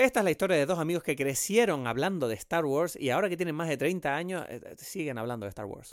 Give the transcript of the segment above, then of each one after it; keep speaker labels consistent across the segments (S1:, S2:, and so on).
S1: Esta es la historia de dos amigos que crecieron hablando de Star Wars y ahora que tienen más de 30 años eh, siguen hablando de Star Wars.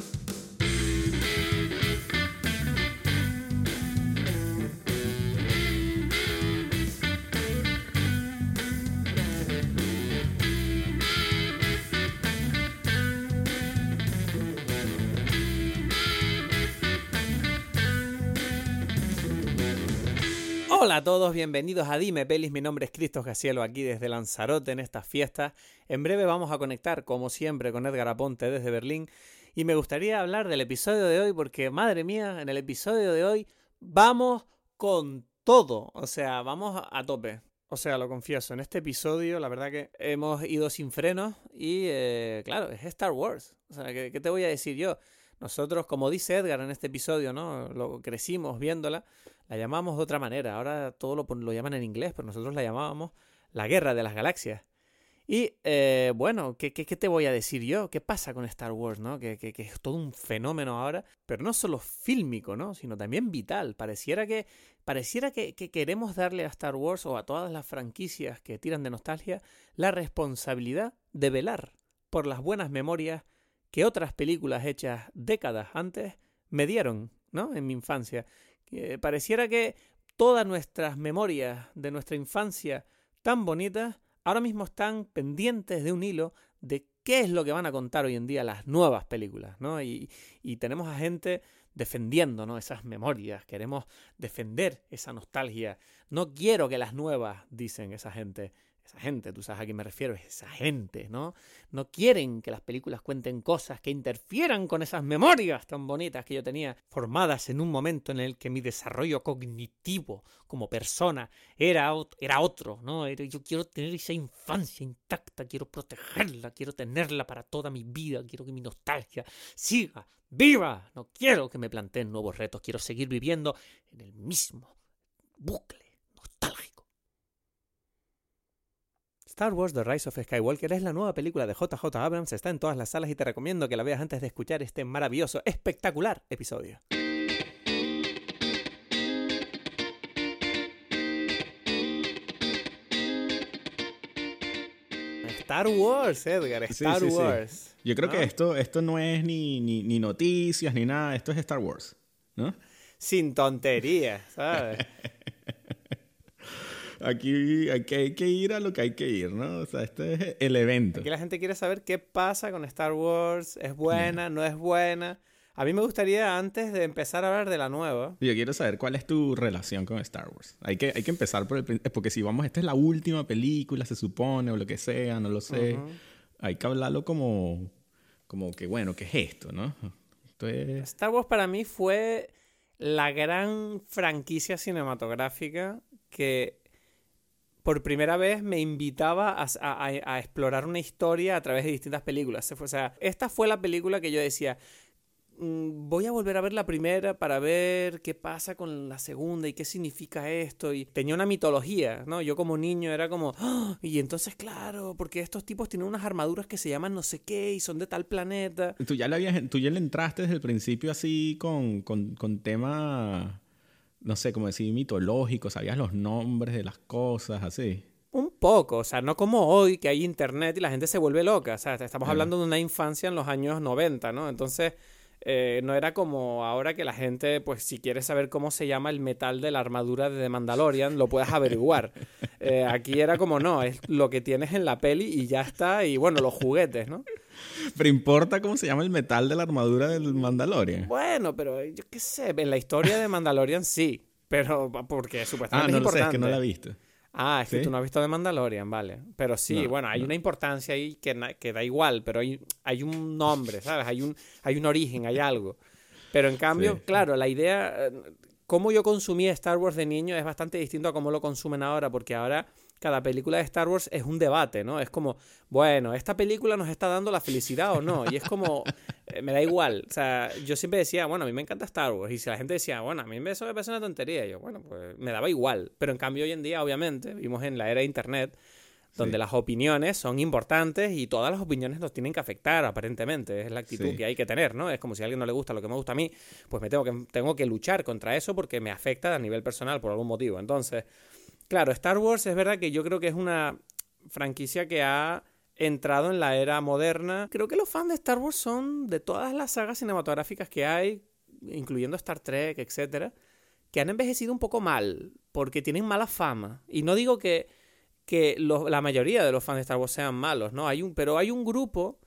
S1: Hola a todos, bienvenidos a Dime Pelis. Mi nombre es Cristo Gacielo aquí desde Lanzarote en estas fiestas. En breve vamos a conectar, como siempre, con Edgar Aponte desde Berlín. Y me gustaría hablar del episodio de hoy porque, madre mía, en el episodio de hoy vamos con todo. O sea, vamos a tope. O sea, lo confieso, en este episodio la verdad que hemos ido sin frenos y, eh, claro, es Star Wars. O sea, ¿qué, ¿qué te voy a decir yo? Nosotros, como dice Edgar en este episodio, ¿no? Lo crecimos viéndola, la llamamos de otra manera. Ahora todo lo, lo llaman en inglés, pero nosotros la llamábamos la guerra de las galaxias. Y eh, bueno, ¿qué, ¿qué, te voy a decir yo? ¿Qué pasa con Star Wars, no? Que, que, que, es todo un fenómeno ahora, pero no solo fílmico, ¿no? Sino también vital. Pareciera que, pareciera que, que queremos darle a Star Wars o a todas las franquicias que tiran de nostalgia la responsabilidad de velar por las buenas memorias que otras películas hechas décadas antes me dieron, ¿no? En mi infancia. Pareciera que todas nuestras memorias de nuestra infancia tan bonitas ahora mismo están pendientes de un hilo de qué es lo que van a contar hoy en día las nuevas películas, ¿no? Y, y tenemos a gente defendiendo ¿no? esas memorias, queremos defender esa nostalgia. No quiero que las nuevas, dicen esa gente, esa gente, tú sabes a quién me refiero, es esa gente, ¿no? No quieren que las películas cuenten cosas que interfieran con esas memorias tan bonitas que yo tenía, formadas en un momento en el que mi desarrollo cognitivo como persona era, era otro, ¿no? Yo quiero tener esa infancia intacta, quiero protegerla, quiero tenerla para toda mi vida, quiero que mi nostalgia siga viva. No quiero que me planteen nuevos retos, quiero seguir viviendo en el mismo bucle Star Wars The Rise of Skywalker es la nueva película de JJ Abrams, está en todas las salas y te recomiendo que la veas antes de escuchar este maravilloso, espectacular episodio. Star Wars, Edgar, Star sí, sí, Wars.
S2: Sí. Yo creo ¿no? que esto, esto no es ni, ni, ni, noticias ni nada, esto es Star Wars, ¿no?
S1: Sin tonterías, ¿sabes?
S2: Aquí, aquí, hay que ir a lo que hay que ir, ¿no? O sea, este es el evento.
S1: Aquí la gente quiere saber qué pasa con Star Wars, ¿es buena, no es buena? A mí me gustaría, antes de empezar a hablar de la nueva...
S2: Yo quiero saber cuál es tu relación con Star Wars. Hay que, hay que empezar por el... Porque si vamos, esta es la última película, se supone, o lo que sea, no lo sé. Uh -huh. Hay que hablarlo como... Como que, bueno, ¿qué es esto, no?
S1: Entonces... Star Wars para mí fue la gran franquicia cinematográfica que por primera vez me invitaba a, explorar una historia a través de distintas películas. O sea, esta fue la película que yo decía, mmm, voy a volver a ver la primera para ver qué pasa con la segunda y qué significa esto. Y tenía una mitología, ¿no? Yo como niño era como, ¡Oh! y entonces, claro, porque estos tipos tienen unas armaduras que se llaman no sé qué y son de tal planeta.
S2: Tú ya le, habías, tú ya le entraste desde el principio así con, con, con tema no sé, como decir, mitológico, sabías los nombres de las cosas, así.
S1: Un poco, o sea, no como hoy que hay internet y la gente se vuelve loca, o sea, estamos hablando de una infancia en los años 90, ¿no? Entonces, eh, no era como ahora que la gente, pues si quieres saber cómo se llama el metal de la armadura de Mandalorian, lo puedes averiguar. Eh, aquí era como, no, es lo que tienes en la peli y ya está, y bueno, los juguetes, ¿no?
S2: Pero importa cómo se llama el metal de la armadura del Mandalorian.
S1: Bueno, pero yo qué sé, en la historia de Mandalorian sí, pero porque supuestamente
S2: ah, no
S1: es importante.
S2: Lo sé, es que no la he visto.
S1: Ah, es ¿Sí? que tú no has visto de Mandalorian, vale. Pero sí, no, bueno, hay no. una importancia ahí que, que, da igual, pero hay, hay un nombre, ¿sabes? Hay un, hay un origen, hay algo. Pero en cambio, sí. claro, la idea, cómo yo consumía Star Wars de niño es bastante distinto a cómo lo consumen ahora, porque ahora cada película de Star Wars es un debate, ¿no? Es como, bueno, ¿esta película nos está dando la felicidad o no? Y es como, eh, me da igual. O sea, yo siempre decía, bueno, a mí me encanta Star Wars. Y si la gente decía, bueno, a mí eso me parece una tontería, yo, bueno, pues me daba igual. Pero en cambio hoy en día, obviamente, vivimos en la era de Internet, donde sí. las opiniones son importantes y todas las opiniones nos tienen que afectar, aparentemente. Es la actitud sí. que hay que tener, ¿no? Es como si a alguien no le gusta lo que me gusta a mí, pues me tengo que, tengo que luchar contra eso porque me afecta a nivel personal por algún motivo. Entonces... Claro, Star Wars es verdad que yo creo que es una franquicia que ha entrado en la era moderna. Creo que los fans de Star Wars son de todas las sagas cinematográficas que hay, incluyendo Star Trek, etcétera, que han envejecido un poco mal, porque tienen mala fama. Y no digo que, que la mayoría de los fans de Star Wars sean malos, ¿no? Hay un, pero hay un grupo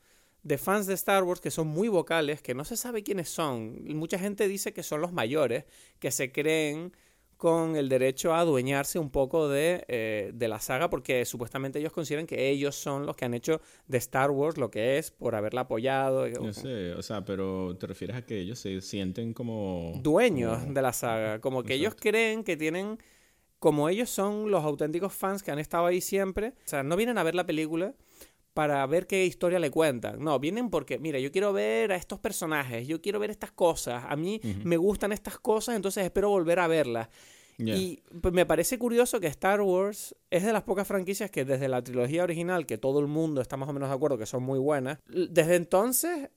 S1: de fans de Star Wars que son muy vocales, que no se sabe quiénes son. Mucha gente dice que son los mayores, que se creen con el derecho a adueñarse un poco de, eh, de, la saga porque supuestamente ellos consideran que ellos son los que han hecho de Star Wars lo que es por haberla apoyado.
S2: No sé, o sea, pero te refieres a que ellos se sienten como...
S1: Dueños de la saga, como que ellos creen que tienen... Como ellos son los auténticos fans que han estado ahí siempre, o sea, no vienen a ver la película para ver qué historia le cuentan. No, vienen porque, mira, yo quiero ver a estos personajes, yo quiero ver estas cosas, a mí me gustan estas cosas, entonces espero volver a verlas. Y pues, me parece curioso que Star Wars es de las pocas franquicias que desde la trilogía original, que todo el mundo está más o menos de acuerdo que son muy buenas, desde entonces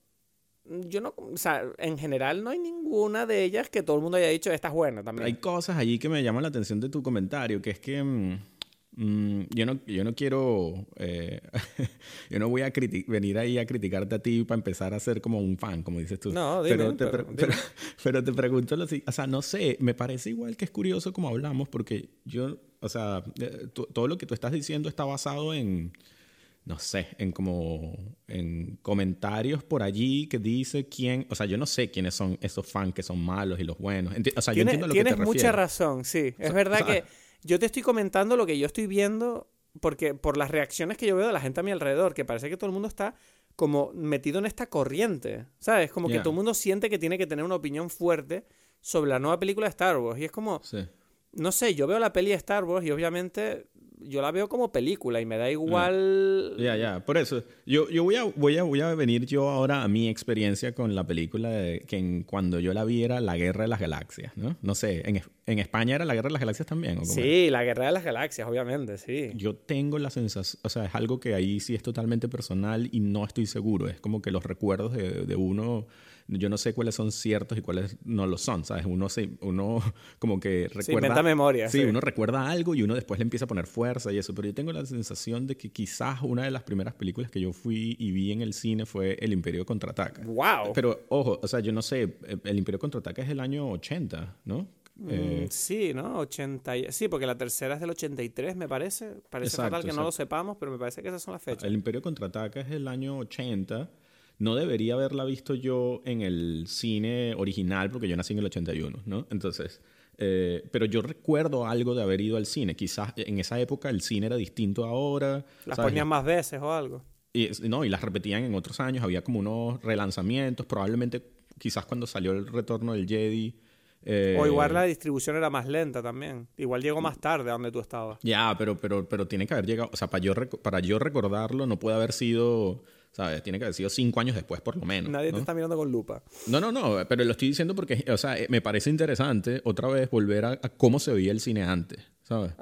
S1: yo no, o sea, en general no hay ninguna de ellas que todo el mundo haya dicho esta es buena también.
S2: Hay cosas allí que me llaman la atención de tu comentario, que es que mm, Mm, yo, no, yo no quiero, eh, yo no voy a venir ahí a criticarte a ti para empezar a ser como un fan, como dices tú.
S1: No, pero, te
S2: pero, te pregunto, o sea, no sé, me parece igual que es curioso como hablamos, porque yo, o sea, eh, todo lo que tú estás diciendo está basado en, no sé, en como, en comentarios por allí que dice quién, o sea, yo no sé quiénes son esos fans que son malos y los buenos. o sea, yo entiendo lo que te
S1: Tienes mucha razón, sí. Es verdad que yo te estoy comentando lo que yo estoy viendo porque por las reacciones que yo veo de la gente a mi alrededor, que parece que todo el mundo está como metido en esta corriente, ¿sabes? Como que todo el mundo siente que tiene que tener una opinión fuerte sobre la nueva película de Star Wars. Y es como, no sé, yo veo la peli de Star Wars y obviamente yo la veo como película y me da igual.
S2: Ya, ya, por eso. Yo, yo voy, a, voy, a, voy a venir yo ahora a mi experiencia con la película de, que cuando yo la vi era La Guerra de las Galaxias, ¿no? No sé, en, en España era La Guerra de las Galaxias también, ¿o
S1: Sí, La Guerra de las Galaxias, obviamente, sí.
S2: Yo tengo la sensación, o sea, es algo que ahí sí es totalmente personal y no estoy seguro. Es como que los recuerdos de, de uno yo no sé cuáles son ciertos y cuáles no lo son, ¿sabes? Uno, se, uno como que recuerda...
S1: Sí, memoria.
S2: Sí, uno recuerda algo y uno después le empieza a poner fuerza y eso, pero yo tengo la sensación de que quizás una de las primeras películas que yo fui y vi en el cine fue El Imperio Contraataca.
S1: ¡Wow!
S2: Pero, ojo, o sea, yo no sé, El Imperio Contraataca es del año 80, ¿no?
S1: Mm, eh, sí, ¿no? 80 sí, porque la tercera es del 83, me parece. Parece fatal que no lo sepamos, pero me parece que esas son las fechas.
S2: El Imperio Contraataca es el año 80 no debería haberla visto yo en el cine original porque yo nací en el 81, ¿no? Entonces, eh, pero yo recuerdo algo de haber ido al cine. Quizás en esa época el cine era distinto ahora.
S1: Las ponían más veces o algo.
S2: Y, no, y las repetían en otros años. Había como unos relanzamientos. Probablemente, quizás cuando salió el retorno del Jedi.
S1: Eh, o igual la distribución era más lenta también. Igual llegó más tarde a donde tú estabas.
S2: Ya, pero, pero, pero tiene que haber llegado. O sea, para yo, para yo recordarlo, no puede haber sido ¿sabes? Tiene que haber sido cinco años después, por lo menos.
S1: Nadie te está mirando con lupa.
S2: No, no, no, pero lo estoy diciendo porque, o sea, me parece interesante otra vez volver a cómo se veía el cine antes. ¿Sabes?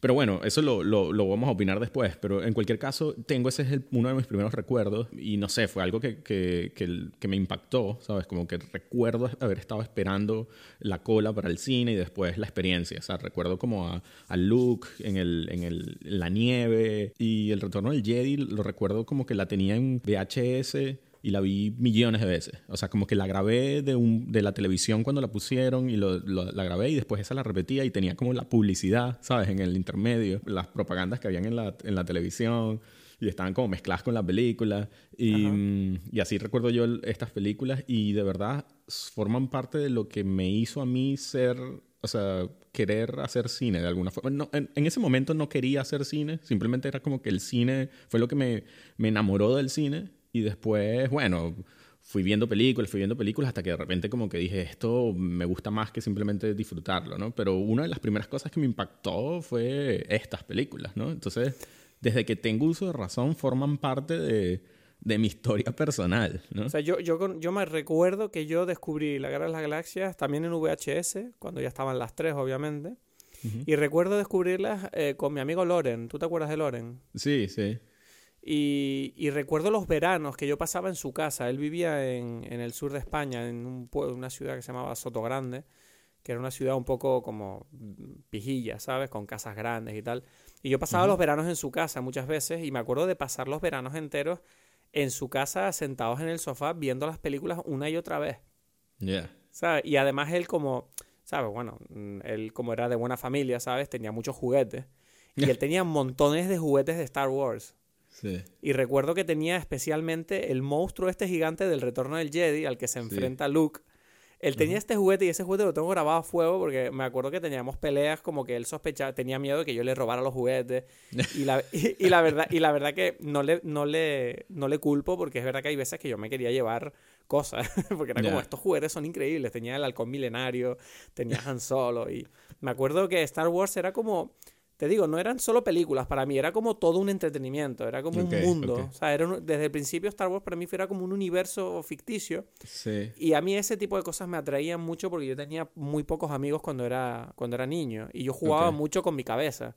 S2: Pero bueno, eso lo, lo, vamos a opinar después. Pero en cualquier caso, tengo ese es uno de mis primeros recuerdos. Y no sé, fue algo que, que, que, me impactó, ¿sabes? Como que recuerdo haber estado esperando la cola para el cine y después la experiencia. O sea, recuerdo como a, a Luke en, el, en, el, en la nieve y el retorno del Jedi, lo recuerdo como que la tenía en VHS y la vi millones de veces. O sea, como que la grabé de, un, de la televisión cuando la pusieron y lo, la grabé y después esa la repetía y tenía como la publicidad, ¿sabes? En el intermedio, las propagandas que habían en la, en la televisión y estaban como mezcladas con la película. Y, mm, y, así recuerdo yo estas películas y de verdad forman parte de lo que me hizo a mí ser, o sea, querer hacer cine de alguna forma. No, en, en, ese momento no quería hacer cine, simplemente era como que el cine fue lo que me, me enamoró del cine y después, bueno, fui viendo películas, fui viendo películas hasta que de repente como que dije, esto me gusta más que simplemente disfrutarlo, ¿no? Pero una de las primeras cosas que me impactó fue estas películas, ¿no? Entonces, desde que tengo uso de razón, forman parte de, de mi historia personal, ¿no?
S1: O sea, yo, yo, yo me recuerdo que yo descubrí La Guerra de las Galaxias también en VHS, cuando ya estaban las tres, obviamente. Y recuerdo descubrirlas eh, con mi amigo Loren. ¿Tú te acuerdas de Loren?
S2: Sí, sí.
S1: Y, recuerdo los veranos que yo pasaba en su casa. Él vivía en, el sur de España, en un una ciudad que se llamaba Sotogrande, que era una ciudad un poco como pijilla, ¿sabes? Con casas grandes y tal. Y yo pasaba los veranos en su casa muchas veces y me acuerdo de pasar los veranos enteros en su casa sentados en el sofá viendo las películas una y otra vez.
S2: Yeah.
S1: ¿Sabes? Y además él como, ¿sabes? Bueno, él como era de buena familia, ¿sabes? Tenía muchos juguetes. Y él tenía montones de juguetes de Star Wars.
S2: Sí.
S1: Y recuerdo que tenía especialmente el monstruo este gigante del retorno del Jedi al que se enfrenta Luke. Él tenía este juguete y ese juguete lo tengo grabado a fuego porque me acuerdo que teníamos peleas como que él sospechaba, tenía miedo de que yo le robara los juguetes. Y la, y, la verdad, y la verdad que no le, no, le, no le culpo porque es verdad que hay veces que yo me quería llevar cosas. porque era como, estos juguetes son increíbles. Tenía el halcón milenario, tenía Han Solo. Y me acuerdo que Star Wars era como te digo, no eran solo películas para mí, era como todo un entretenimiento, era como un mundo. O sea, era desde el principio Star Wars para mí era como un universo ficticio.
S2: Sí.
S1: Y a mí ese tipo de cosas me atraían mucho porque yo tenía muy pocos amigos cuando era, cuando era niño y yo jugaba mucho con mi cabeza.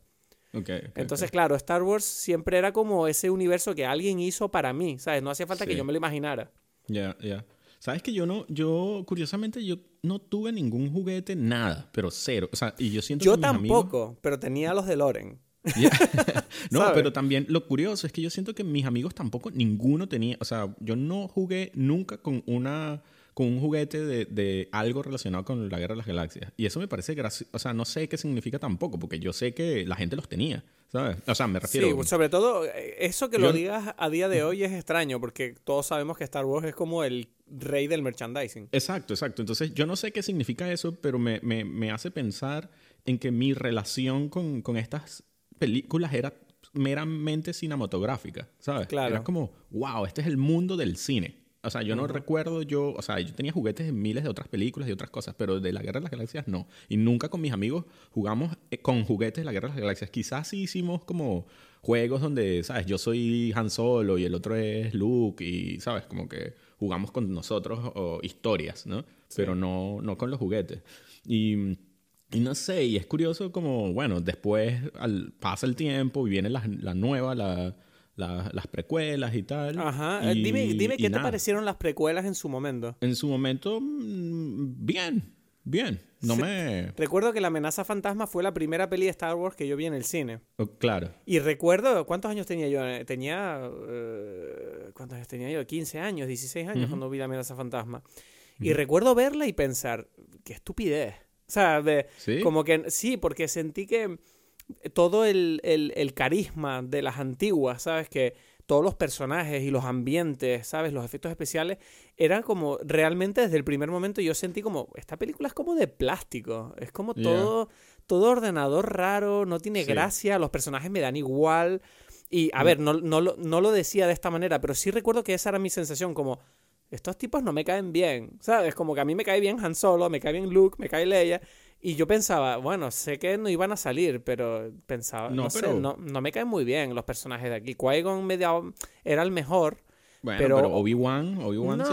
S1: Entonces, claro, Star Wars siempre era como ese universo que alguien hizo para mí, ¿sabes? No hacía falta que yo me lo imaginara.
S2: Ya, ya. Sabes que yo no, yo, curiosamente, yo no tuve ningún juguete, nada, pero cero. O sea, y yo siento
S1: yo
S2: que. Yo
S1: tampoco, pero tenía los de Loren.
S2: no, pero también lo curioso es que yo siento que mis amigos tampoco, ninguno tenía. O sea, yo no jugué nunca con una con un juguete de, de, algo relacionado con la Guerra de las Galaxias. Y eso me parece gracioso. O sea, no sé qué significa tampoco, porque yo sé que la gente los tenía, ¿sabes? O sea, me refiero...
S1: Sí, sobre todo, eh, eso que lo digas a día de hoy es extraño, porque todos sabemos que Star Wars es como el rey del merchandising.
S2: Exacto, exacto. Entonces, yo no sé qué significa eso, pero me, me, me hace pensar en que mi relación con, con estas películas era meramente cinematográfica, ¿sabes?
S1: Claro.
S2: Era como, wow, este es el mundo del cine. O sea, yo no recuerdo yo, o sea, yo tenía juguetes de miles de otras películas y otras cosas, pero de la Guerra de las Galaxias no. Y nunca con mis amigos jugamos eh, con juguetes de la Guerra de las Galaxias. Quizás sí hicimos como juegos donde, ¿sabes? Yo soy Han Solo y el otro es Luke y, ¿sabes? Como que jugamos con nosotros o historias, ¿no? Pero no, no con los juguetes. Y, y, no sé, y es curioso como, bueno, después al, pasa el tiempo y viene la, la nueva, la las precuelas y tal.
S1: Ajá. Eh, dime, dime qué te parecieron las precuelas en su momento.
S2: En su momento, mm, bien, bien. No me...
S1: Recuerdo que La amenaza fantasma fue la primera peli de Star Wars que yo vi en el cine.
S2: Oh, claro.
S1: Y recuerdo, ¿cuántos años tenía yo? Eh, tenía... Eh, ¿Cuántos años tenía yo? 15 años, 16 años cuando vi La amenaza fantasma. Y recuerdo verla y pensar, qué estupidez. O sea, de, como que sí, porque sentí que todo el, el, carisma de las antiguas, ¿sabes? Que todos los personajes y los ambientes, ¿sabes? Los efectos especiales, eran como realmente desde el primer momento yo sentí como, esta película es como de plástico, es como todo, todo ordenador raro, no tiene gracia, los personajes me dan igual. Y a mm. ver, no, no, no lo decía de esta manera, pero sí recuerdo que esa era mi sensación, como, estos tipos no me caen bien, ¿sabes? Como que a mí me cae bien Han Solo, me cae bien Luke, me cae Leia, y yo pensaba, bueno, sé que no iban a salir, pero pensaba, no, sé, no, no, me caen muy bien los personajes de aquí. Qui-Gon era el mejor,
S2: bueno, pero, Obi-Wan, Obi-Wan
S1: no,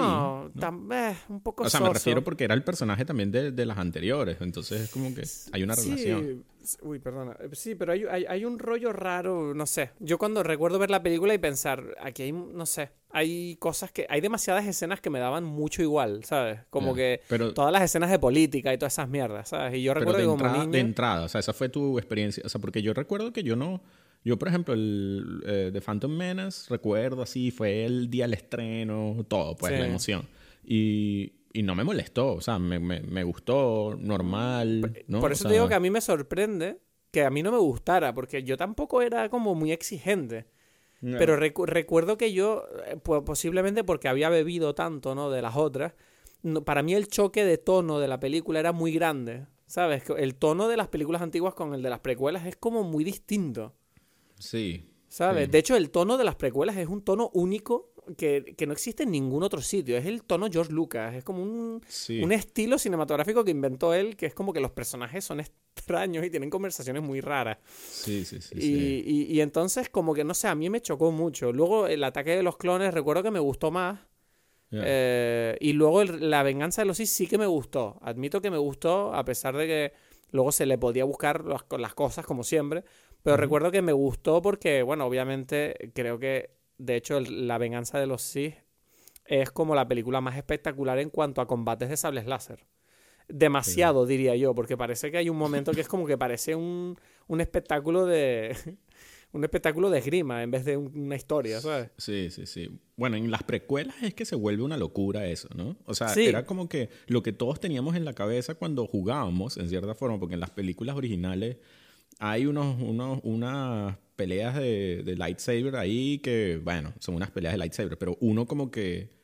S2: sí.
S1: No, eh, un poco
S2: O sea, me refiero porque era el personaje también de, de, las anteriores. Entonces es como que hay una relación.
S1: Uy, perdona. Eh, sí, pero hay, hay, hay, un rollo raro, no sé. Yo cuando recuerdo ver la película y pensar, aquí hay, no sé, hay cosas que... Hay demasiadas escenas que me daban mucho igual, ¿sabes? Como que todas las escenas de política y todas esas mierdas, ¿sabes? Y yo recuerdo
S2: de
S1: que
S2: como
S1: niño...
S2: De entrada, o sea, esa fue tu experiencia. O sea, porque yo recuerdo que yo no... Yo, por ejemplo, el eh, de Phantom Menace, recuerdo así, fue el día del estreno, todo, pues, la emoción. Y, y no me molestó, o sea, me, me, me gustó, normal. ¿no?
S1: Por eso te digo que a mí me sorprende que a mí no me gustara, porque yo tampoco era como muy exigente. Pero recuerdo que yo, eh, posiblemente porque había bebido tanto, ¿no? De las otras, para mí el choque de tono de la película era muy grande. ¿Sabes? El tono de las películas antiguas con el de las precuelas es como muy distinto.
S2: Sí.
S1: ¿Sabes? De hecho, el tono de las precuelas es un tono único que, no existe en ningún otro sitio. Es el tono George Lucas. Es como un, un estilo cinematográfico que inventó él, que es como que los personajes son extraños y tienen conversaciones muy raras.
S2: Sí, sí, sí.
S1: Y, y, entonces, como que no sé, a mí me chocó mucho. Luego, el ataque de los clones, recuerdo que me gustó más. Eh, y luego la venganza de los Sith sí que me gustó. Admito que me gustó, a pesar de que luego se le podía buscar las cosas como siempre. Pero recuerdo que me gustó porque, bueno, obviamente creo que, de hecho, La venganza de los Sith es como la película más espectacular en cuanto a combates de sables láser. demasiado, diría yo, porque parece que hay un momento que es como que parece un, un espectáculo de... un espectáculo de esgrima en vez de una historia, ¿sabes?
S2: Sí, sí, sí. Bueno, en las precuelas es que se vuelve una locura eso, ¿no? O sea, era como que lo que todos teníamos en la cabeza cuando jugábamos, en cierta forma, porque en las películas originales hay unos, unos, unas peleas de, de lightsaber ahí que, bueno, son unas peleas de lightsaber, pero uno como que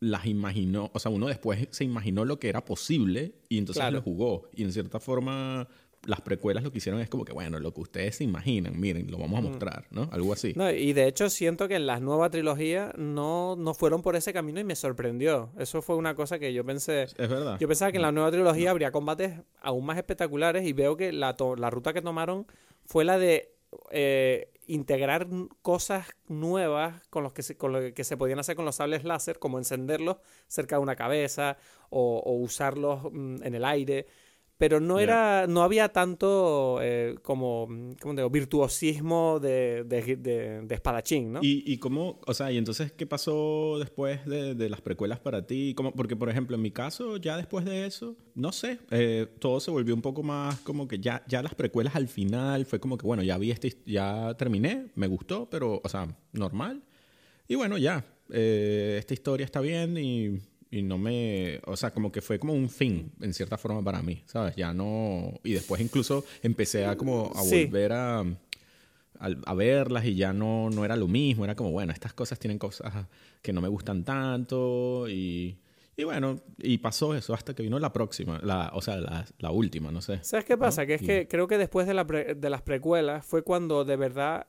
S2: las imaginó, o sea, uno después se imaginó lo que era posible y entonces lo jugó. Y en cierta forma, las precuelas lo que hicieron es como que, bueno, lo que ustedes se imaginan, miren, lo vamos a mostrar, ¿no? Algo así.
S1: No, y de hecho siento que en la nueva trilogía no, no fueron por ese camino y me sorprendió. Eso fue una cosa que yo pensé.
S2: Es verdad.
S1: Yo pensaba que en la nueva trilogía habría combates aún más espectaculares y veo que la, la ruta que tomaron fue la de eh, integrar cosas nuevas con, los que se, con lo que se podían hacer con los sables láser, como encenderlos cerca de una cabeza o, o usarlos mm, en el aire pero no era no había tanto eh, como ¿cómo digo? virtuosismo de, de, espadachín ¿no?
S2: ¿Y, y cómo o sea y entonces qué pasó después de, las precuelas para ti como porque por ejemplo en mi caso ya después de eso no sé eh, todo se volvió un poco más como que ya ya las precuelas al final fue como que bueno ya vi este ya terminé me gustó pero o sea normal y bueno ya eh, esta historia está bien y y no me, o sea, como que fue como un fin en cierta forma para mí, ¿sabes? Ya no, y después incluso empecé a como a volver a, a, verlas y ya no, no era lo mismo, era como, bueno, estas cosas tienen cosas que no me gustan tanto y, y bueno, y pasó eso hasta que vino la próxima, la, o sea, la, la última, no sé.
S1: ¿Sabes qué pasa? Que es que creo que después de, la de las precuelas fue cuando de verdad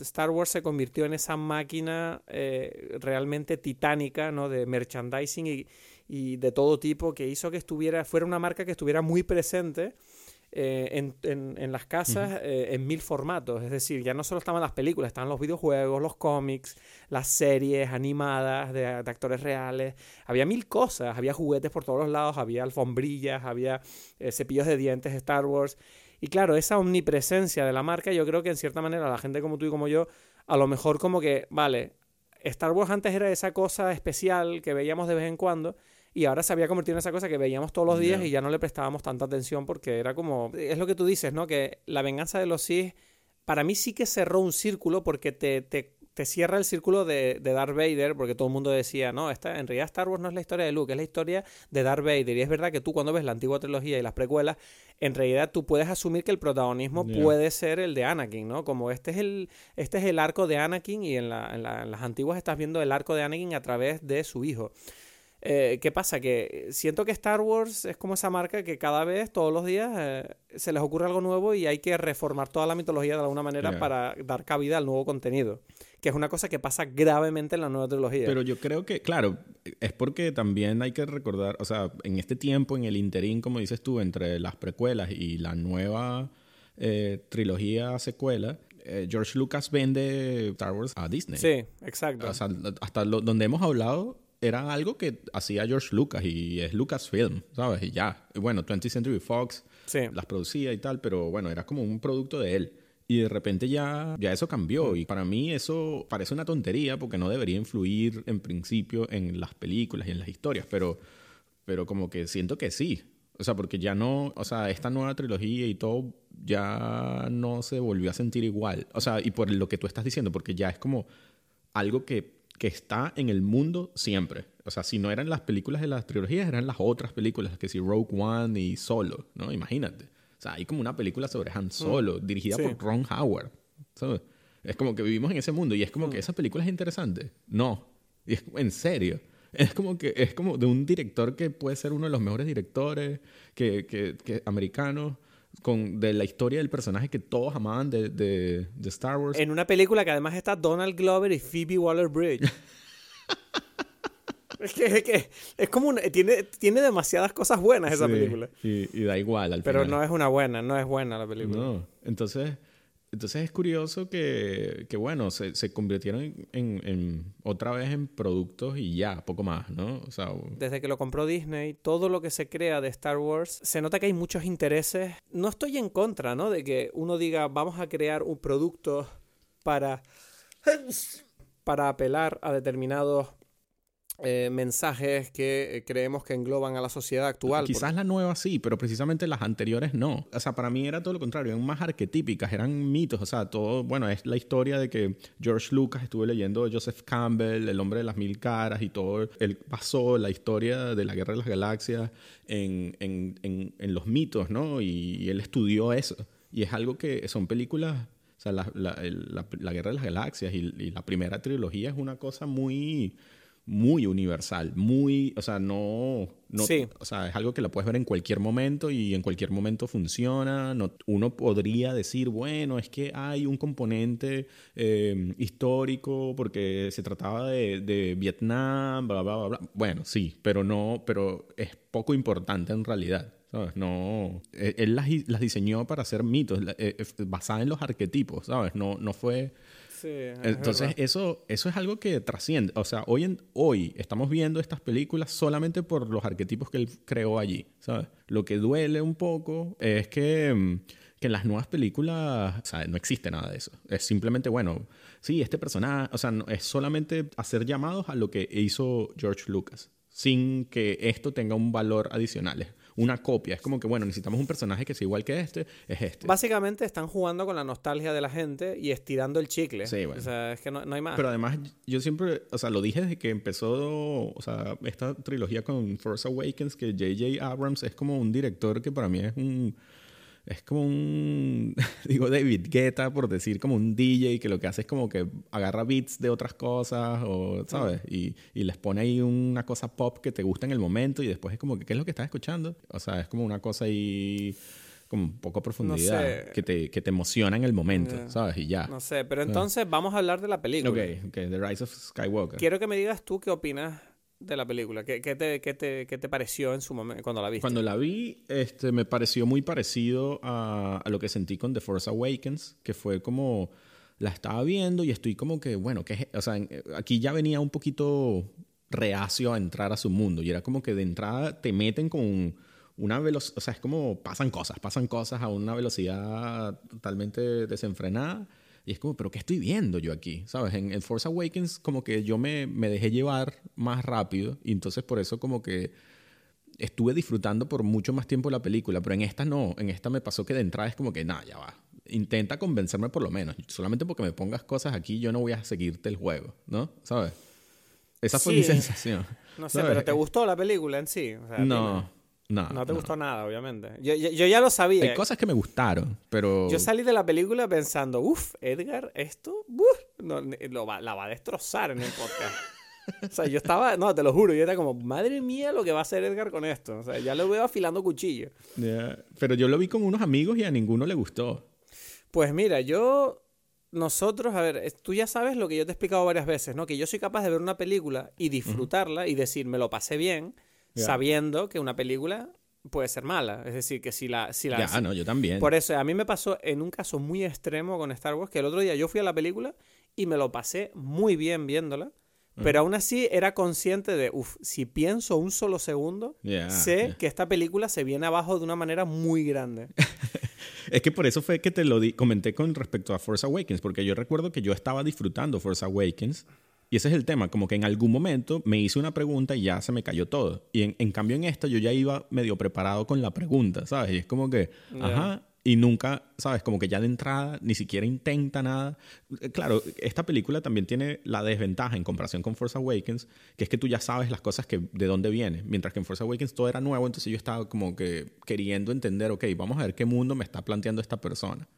S1: Star Wars se convirtió en esa máquina eh, realmente titánica, ¿no? De merchandising y, y, de todo tipo que hizo que estuviera, fuera una marca que estuviera muy presente eh, en, en, las casas eh, en mil formatos. Es decir, ya no solo estaban las películas, estaban los videojuegos, los cómics, las series animadas de, de actores reales. Había mil cosas, había juguetes por todos los lados, había alfombrillas, había cepillos de dientes de Star Wars. Y claro, esa omnipresencia de la marca, yo creo que en cierta manera la gente como tú y como yo, a lo mejor como que, vale, Star Wars antes era esa cosa especial que veíamos de vez en cuando y ahora se había convertido en esa cosa que veíamos todos los días y ya no le prestábamos tanta atención porque era como, es lo que tú dices, ¿no? Que la venganza de los Sith, para mí sí que cerró un círculo porque te, te te cierra el círculo de, de, Darth Vader, porque todo el mundo decía, no, esta, en realidad Star Wars no es la historia de Luke, es la historia de Darth Vader. Y es verdad que tú cuando ves la antigua trilogía y las precuelas, en realidad tú puedes asumir que el protagonismo puede ser el de Anakin, ¿no? Como este es el, este es el arco de Anakin y en, la, en, en las antiguas estás viendo el arco de Anakin a través de su hijo. Eh, ¿Qué pasa? Que siento que Star Wars es como esa marca que cada vez, todos los días, eh, se les ocurre algo nuevo y hay que reformar toda la mitología de alguna manera para dar cabida al nuevo contenido. Que es una cosa que pasa gravemente en la nueva trilogía.
S2: Pero yo creo que, claro, es porque también hay que recordar, o sea, en este tiempo, en el interín, como dices tú, entre las precuelas y la nueva eh, trilogía secuela, George Lucas vende Star Wars a Disney.
S1: Sí, exacto.
S2: O sea, hasta donde hemos hablado, era algo que hacía George Lucas y es Lucasfilm, ¿sabes? Y ya, bueno, 20th Century Fox las producía y tal, pero bueno, era como un producto de él. Y de repente ya, ya eso cambió. Y para mí eso parece una tontería porque no debería influir en principio en las películas y en las historias. Pero, pero como que siento que sí. O sea, porque ya no, o sea, esta nueva trilogía y todo ya no se volvió a sentir igual. O sea, y por lo que tú estás diciendo, porque ya es como algo que que está en el mundo siempre. O sea, si no eran las películas de las trilogías, eran las otras películas, que si Rogue One y Solo, ¿no? Imagínate. O sea, hay como una película sobre Han Solo, mm. dirigida por Ron Howard. ¿sabes? Es como que vivimos en ese mundo y es como que mm. esa película es interesante. No. Y es, en serio. Es como que es como de un director que puede ser uno de los mejores directores que, que, que americanos con, de la historia del personaje que todos amaban de, de, Star Wars.
S1: En una película que además está Donald Glover y Phoebe Waller-Bridge. es, que, es que es como tiene, tiene demasiadas cosas buenas esa película.
S2: Y, da igual al
S1: Pero no es una buena, no es buena la película.
S2: No, entonces entonces es curioso que, que bueno, se, se convirtieron en, en, otra vez en productos y ya, poco más, ¿no? O sea,
S1: Desde que lo compró Disney, todo lo que se crea de Star Wars, se nota que hay muchos intereses. No estoy en contra, ¿no? De que uno diga, vamos a crear un producto para, para apelar a determinados eh, mensajes que eh, creemos que engloban a la sociedad actual.
S2: Quizás la nueva sí, pero precisamente las anteriores no. O sea, para mí era todo lo contrario, eran más arquetípicas, eran mitos. O sea, todo, bueno, es la historia de que George Lucas estuve leyendo Joseph Campbell, El hombre de las mil caras y todo. Él pasó la historia de la guerra de las galaxias en, en, en, los mitos, ¿no? Y, él estudió eso. Y es algo que son películas o sea, la, la, la, Guerra de las Galaxias y, la primera trilogía es una cosa muy, muy universal, muy, o sea, no, no o sea, es algo que la puedes ver en cualquier momento y en cualquier momento funciona. No, uno podría decir, bueno, es que hay un componente eh, histórico porque se trataba de, de, Vietnam, bla, bla, bla, bla. Bueno, sí, pero no, pero es poco importante en realidad. ¿Sabes? No. E, él las, las diseñó para hacer mitos, eh, basadas en los arquetipos, ¿sabes? No, no fue entonces, eso, eso es algo que trasciende. O sea, hoy, en, hoy estamos viendo estas películas solamente por los arquetipos que él creó allí, ¿sabes? Lo que duele un poco es que, mm, que en las nuevas películas, no existe nada de eso. Es simplemente, bueno, sí, este personaje, o sea, es solamente hacer llamados a lo que hizo George Lucas, sin que esto tenga un valor adicional una copia. Es como que, bueno, necesitamos un personaje que sea igual que este, es este.
S1: Básicamente están jugando con la nostalgia de la gente y estirando el chicle. Sí, bueno. O sea, es que no, hay más.
S2: Pero además, yo siempre, o sea, lo dije desde que empezó, o sea, esta trilogía con Force Awakens, que J.J. Abrams es como un director que para mí es un es como un, digo David Guetta por decir como un DJ que lo que hace es como que agarra beats de otras cosas o, ¿sabes? Y, y, les pone ahí una cosa pop que te gusta en el momento y después es como que, ¿qué es lo que estás escuchando? O sea, es como una cosa ahí como un poco profundidad que, te, que te emociona en el momento, ¿sabes? Y ya.
S1: No sé, pero entonces vamos a hablar de la película.
S2: Ok, ok, The Rise of Skywalker.
S1: Quiero que me digas tú qué opinas de la película? ¿Qué, qué, te, qué, te, ¿Qué, te, pareció en su momento cuando la viste?
S2: Cuando la vi, este, me pareció muy parecido a, a, lo que sentí con The Force Awakens, que fue como la estaba viendo y estoy como que, bueno, que, o sea, aquí ya venía un poquito reacio a entrar a su mundo y era como que de entrada te meten con una velocidad, o sea, es como pasan cosas, pasan cosas a una velocidad totalmente desenfrenada y es como, pero ¿qué estoy viendo yo aquí? ¿Sabes? En el Force Awakens como que yo me, me dejé llevar más rápido y entonces por eso como que estuve disfrutando por mucho más tiempo la película, pero en esta no, en esta me pasó que de entrada es como que, nada, ya va, intenta convencerme por lo menos, solamente porque me pongas cosas aquí yo no voy a seguirte el juego, ¿no? ¿Sabes? Esa fue mi sensación.
S1: No sé, pero ¿te gustó la película en sí?
S2: no. No,
S1: no te gustó nada, obviamente. Yo, yo, ya lo sabía.
S2: Hay cosas que me gustaron, pero...
S1: Yo salí de la película pensando, uff, Edgar, esto no, lo va, la va a destrozar en el podcast. o sea, yo estaba, no, te lo juro, yo era como, madre mía lo que va a hacer Edgar con esto. O sea, ya lo veo afilando cuchillo.
S2: Pero yo lo vi con unos amigos y a ninguno le gustó.
S1: Pues mira, yo nosotros, a ver, tú ya sabes lo que yo te he explicado varias veces, ¿no? Que yo soy capaz de ver una película y disfrutarla y decir, me lo pasé bien, sabiendo que una película puede ser mala. Es decir, que si la... Si la
S2: ya, no, yo también.
S1: Por eso, a mí me pasó en un caso muy extremo con Star Wars, que el otro día yo fui a la película y me lo pasé muy bien viéndola. Pero aún así era consciente de, uff, si pienso un solo segundo, sé que esta película se viene abajo de una manera muy grande.
S2: es que por eso fue que te lo di comenté con respecto a Force Awakens, porque yo recuerdo que yo estaba disfrutando Force Awakens y ese es el tema, como que en algún momento me hice una pregunta y ya se me cayó todo. Y en, en cambio en esto yo ya iba medio preparado con la pregunta, ¿sabes? Y es como que, ajá, y nunca, ¿sabes? Como que ya de entrada ni siquiera intenta nada. Eh, claro, esta película también tiene la desventaja en comparación con Force Awakens, que es que tú ya sabes las cosas que de dónde vienen. Mientras que en Force Awakens todo era nuevo, entonces yo estaba como que queriendo entender, ok, vamos a ver qué mundo me está planteando esta persona.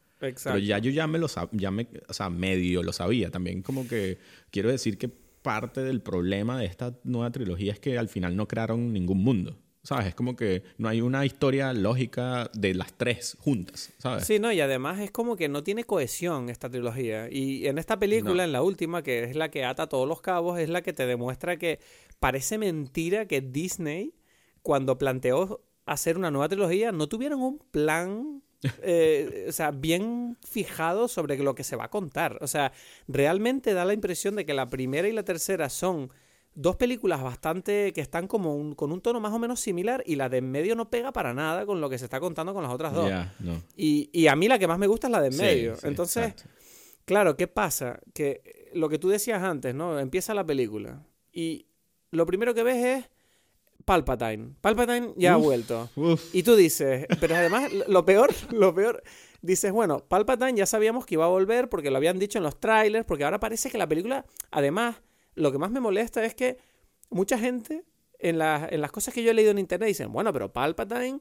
S2: Pero ya yo ya me lo ya me, o sea, medio lo sabía. También como que quiero decir que parte del problema de esta nueva trilogía es que al final no crearon ningún mundo. ¿Sabes? Es como que no hay una historia lógica de las tres juntas, ¿sabes?
S1: Sí, no, y además es como que no tiene cohesión esta trilogía. Y en esta película, en la última, que es la que ata todos los cabos, es la que te demuestra que parece mentira que Disney, cuando planteó hacer una nueva trilogía, no tuvieron un plan eh, o sea, bien fijado sobre lo que se va a contar. O sea, realmente da la impresión de que la primera y la tercera son dos películas bastante que están como con un tono más o menos similar y la de en medio no pega para nada con lo que se está contando con las otras dos. y, a mí la que más me gusta es la de en medio. Entonces, claro, ¿qué pasa? Que lo que tú decías antes, ¿no? Empieza la película y lo primero que ves es Palpatine. Palpatine ya ha vuelto.
S2: Uf.
S1: Y tú dices, pero además lo peor, lo peor, dices, bueno, Palpatine ya sabíamos que iba a volver porque lo habían dicho en los trailers, porque ahora parece que la película, además, lo que más me molesta es que mucha gente en, las- en las cosas que yo he leído en internet dicen, bueno, pero Palpatine,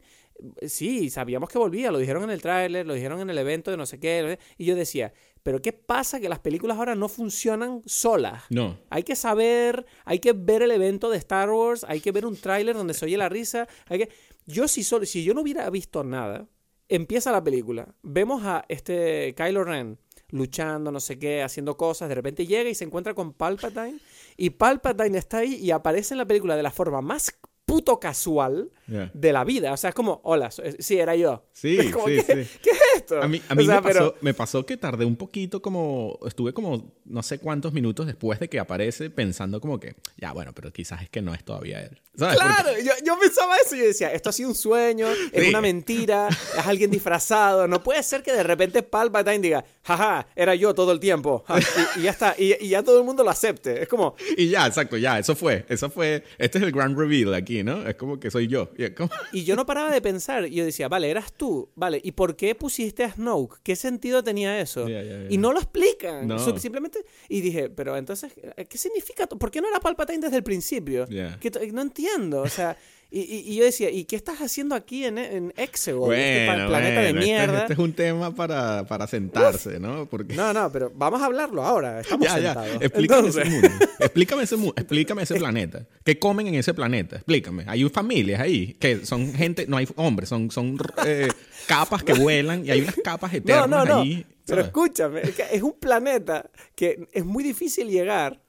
S1: sí, sabíamos que volvía, lo dijeron en el tráiler, lo dijeron en el evento de no sé qué, y yo decía, pero ¿qué pasa que las películas ahora no funcionan solas?
S2: No.
S1: Hay que saber, hay que ver el evento de Star Wars, hay que ver un tráiler donde se oye la risa, hay que... Yo si, solo, si yo no hubiera visto nada, empieza la película, vemos a este Kylo Ren luchando, no sé qué, haciendo cosas, de repente llega y se encuentra con Palpatine, y Palpatine está ahí y aparece en la película de la forma más puto casual de la vida. O sea, es como, hola, eh, sí, era yo.
S2: Sí,
S1: Es como,
S2: sí,
S1: ¿qué,
S2: sí.
S1: qué es esto?
S2: A mí, a
S1: O
S2: mí
S1: sea,
S2: me, pasó,
S1: pero-
S2: me pasó que tardé un poquito como... Estuve como no sé cuántos minutos después de que aparece pensando como que... Ya, bueno, pero quizás es que no es todavía él. ¿Sabes? Porque-
S1: Claro, yo, yo pensaba eso y yo decía, esto ha sido un sueño, es
S2: Sí.
S1: una mentira, es alguien disfrazado, no puede ser que de repente Palpatine diga, jaja, era yo todo el tiempo, ja", y, y ya está, y, y ya todo el mundo lo acepte, es como,
S2: Y ya, exacto, ya, eso fue. Eso fue... Este es el grand reveal aquí, ¿no? Es como que soy yo. Como-
S1: y yo no paraba de pensar, y yo decía, vale, eras tú, vale, ¿y por qué pusiste a Snoke? ¿Qué sentido tenía eso?
S2: Ya, ya, ya.
S1: Y no lo explican,
S2: No.
S1: Simplemente, y dije, pero entonces, ¿qué significa? ¿Por qué no era Palpatine desde el principio? Que no entiendo, o sea... Y, y- y yo decía, ¿y qué estás haciendo aquí en, en Exegol, este
S2: Bueno,
S1: planeta
S2: bueno,
S1: de
S2: este-
S1: mierda?
S2: Este, es un tema para, para sentarse, ¿no? Porque...
S1: No, no, pero vamos a hablarlo ahora. Estamos
S2: ya, ya.
S1: sentados.
S2: Explícame
S1: Entonces,
S2: ese mundo. Explícame ese, mu- explícame ese planeta. ¿Qué comen en ese planeta? Explícame. Hay familias ahí que son gente, no hay hombres, son, son eh, capas que vuelan y hay unas capas eternas
S1: no, no.
S2: ahí.
S1: Pero escúchame, es un planeta que es muy difícil llegar,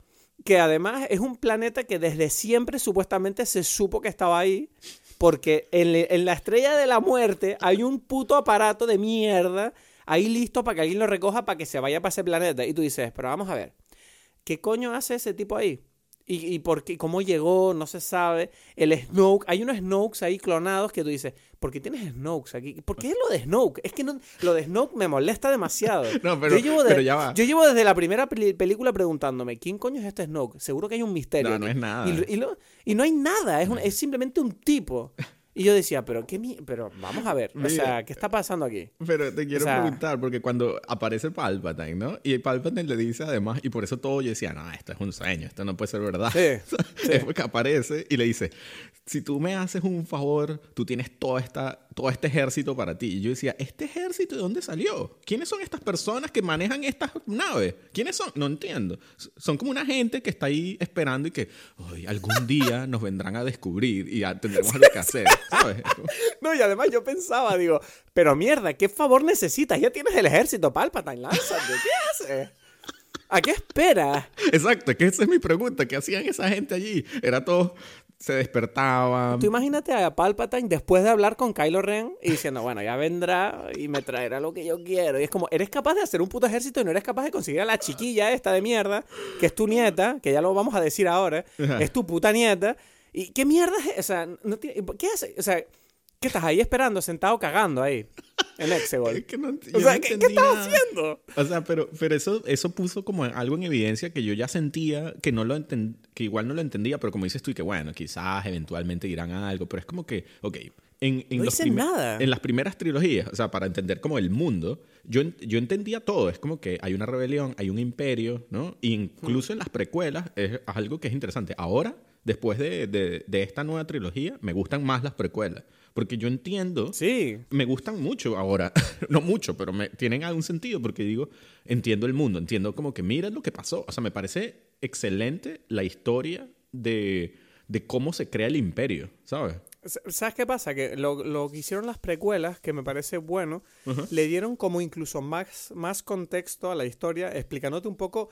S1: que además es un planeta que desde siempre supuestamente se supo que estaba ahí, porque en, la estrella de la muerte hay un puto aparato de mierda ahí listo para que alguien lo recoja para que se vaya para ese planeta. Y tú dices, pero vamos a ver, ¿qué coño hace ese tipo ahí? ¿Y, y por qué, cómo llegó? No se sabe. El Snoke, hay unos Snokes ahí clonados que tú dices, ¿por qué tienes Snokes aquí? ¿Por qué lo de Snoke? Es que no, lo de Snoke me molesta demasiado.
S2: No, pero-
S1: yo, llevo de-
S2: pero ya va.
S1: yo llevo desde la primera peli- película preguntándome, ¿quién coño es este Snoke? Seguro que hay un misterio.
S2: No, no es nada.
S1: Y, y lo- y no hay nada, es, un- es simplemente un tipo. Y yo decía, pero qué mi- pero vamos a ver, o sea, ¿qué está pasando aquí?
S2: Pero te quiero
S1: O sea-
S2: preguntar, porque cuando aparece Palpatine, ¿no? Y Palpatine le dice además, y por eso todo yo decía, no, esto es un sueño, esto no puede ser verdad.
S1: Sí,
S2: Es porque aparece y le dice, si tú me haces un favor, tú tienes toda esta, todo este ejército para ti. Y yo decía, ¿este ejército de dónde salió? ¿Quiénes son estas personas que manejan estas naves? ¿Quiénes son? No entiendo. Son como una gente que está ahí esperando y que, "Ay, algún día nos vendrán a descubrir y ya tendremos algo que hacer,
S1: No, y además yo pensaba, digo, pero mierda, ¿qué favor necesitas? Ya tienes el ejército, Palpatine, lánzate, ¿qué haces? ¿A qué esperas?
S2: Exacto, es que esa es mi pregunta. ¿Qué hacían esa gente allí? Era todo, se despertaban.
S1: Tú imagínate a Palpatine después de hablar con Kylo Ren y diciendo, bueno, ya vendrá y me traerá lo que yo quiero. Y es como, eres capaz de hacer un puto ejército y no eres capaz de conseguir a la chiquilla esta de mierda, que es tu nieta, que ya lo vamos a decir ahora,
S2: Ajá.
S1: es tu puta nieta. ¿Y qué mierda es? O sea, no tiene- ¿qué hace? O sea, ¿qué estás ahí esperando, sentado cagando ahí? En Exegol.
S2: Es que no,
S1: O sea,
S2: no
S1: ¿qué, qué estás haciendo?
S2: O sea, pero, pero eso, eso puso como algo en evidencia que yo ya sentía que no lo enten- que igual no lo entendía, pero como dices tú, y que bueno, quizás eventualmente dirán algo, pero es como que, ok, en, en
S1: No
S2: los
S1: dicen nada.
S2: en las primeras trilogías, o sea, para entender como el mundo, yo, yo entendía todo, es como que hay una rebelión, hay un imperio, ¿no? E incluso en las precuelas es algo que es interesante. Ahora, después de, de- de esta nueva trilogía, me gustan más las precuelas, porque yo entiendo
S1: Sí.
S2: me gustan mucho ahora. no mucho, pero me, tienen algún sentido porque digo, entiendo el mundo, entiendo como que mira lo que pasó. O sea, me parece excelente la historia de, de cómo se crea el imperio, ¿sabes?
S1: ¿Sabes qué pasa? Que lo, lo que hicieron las precuelas, que me parece bueno, le dieron como incluso más, más contexto a la historia, explicándote un poco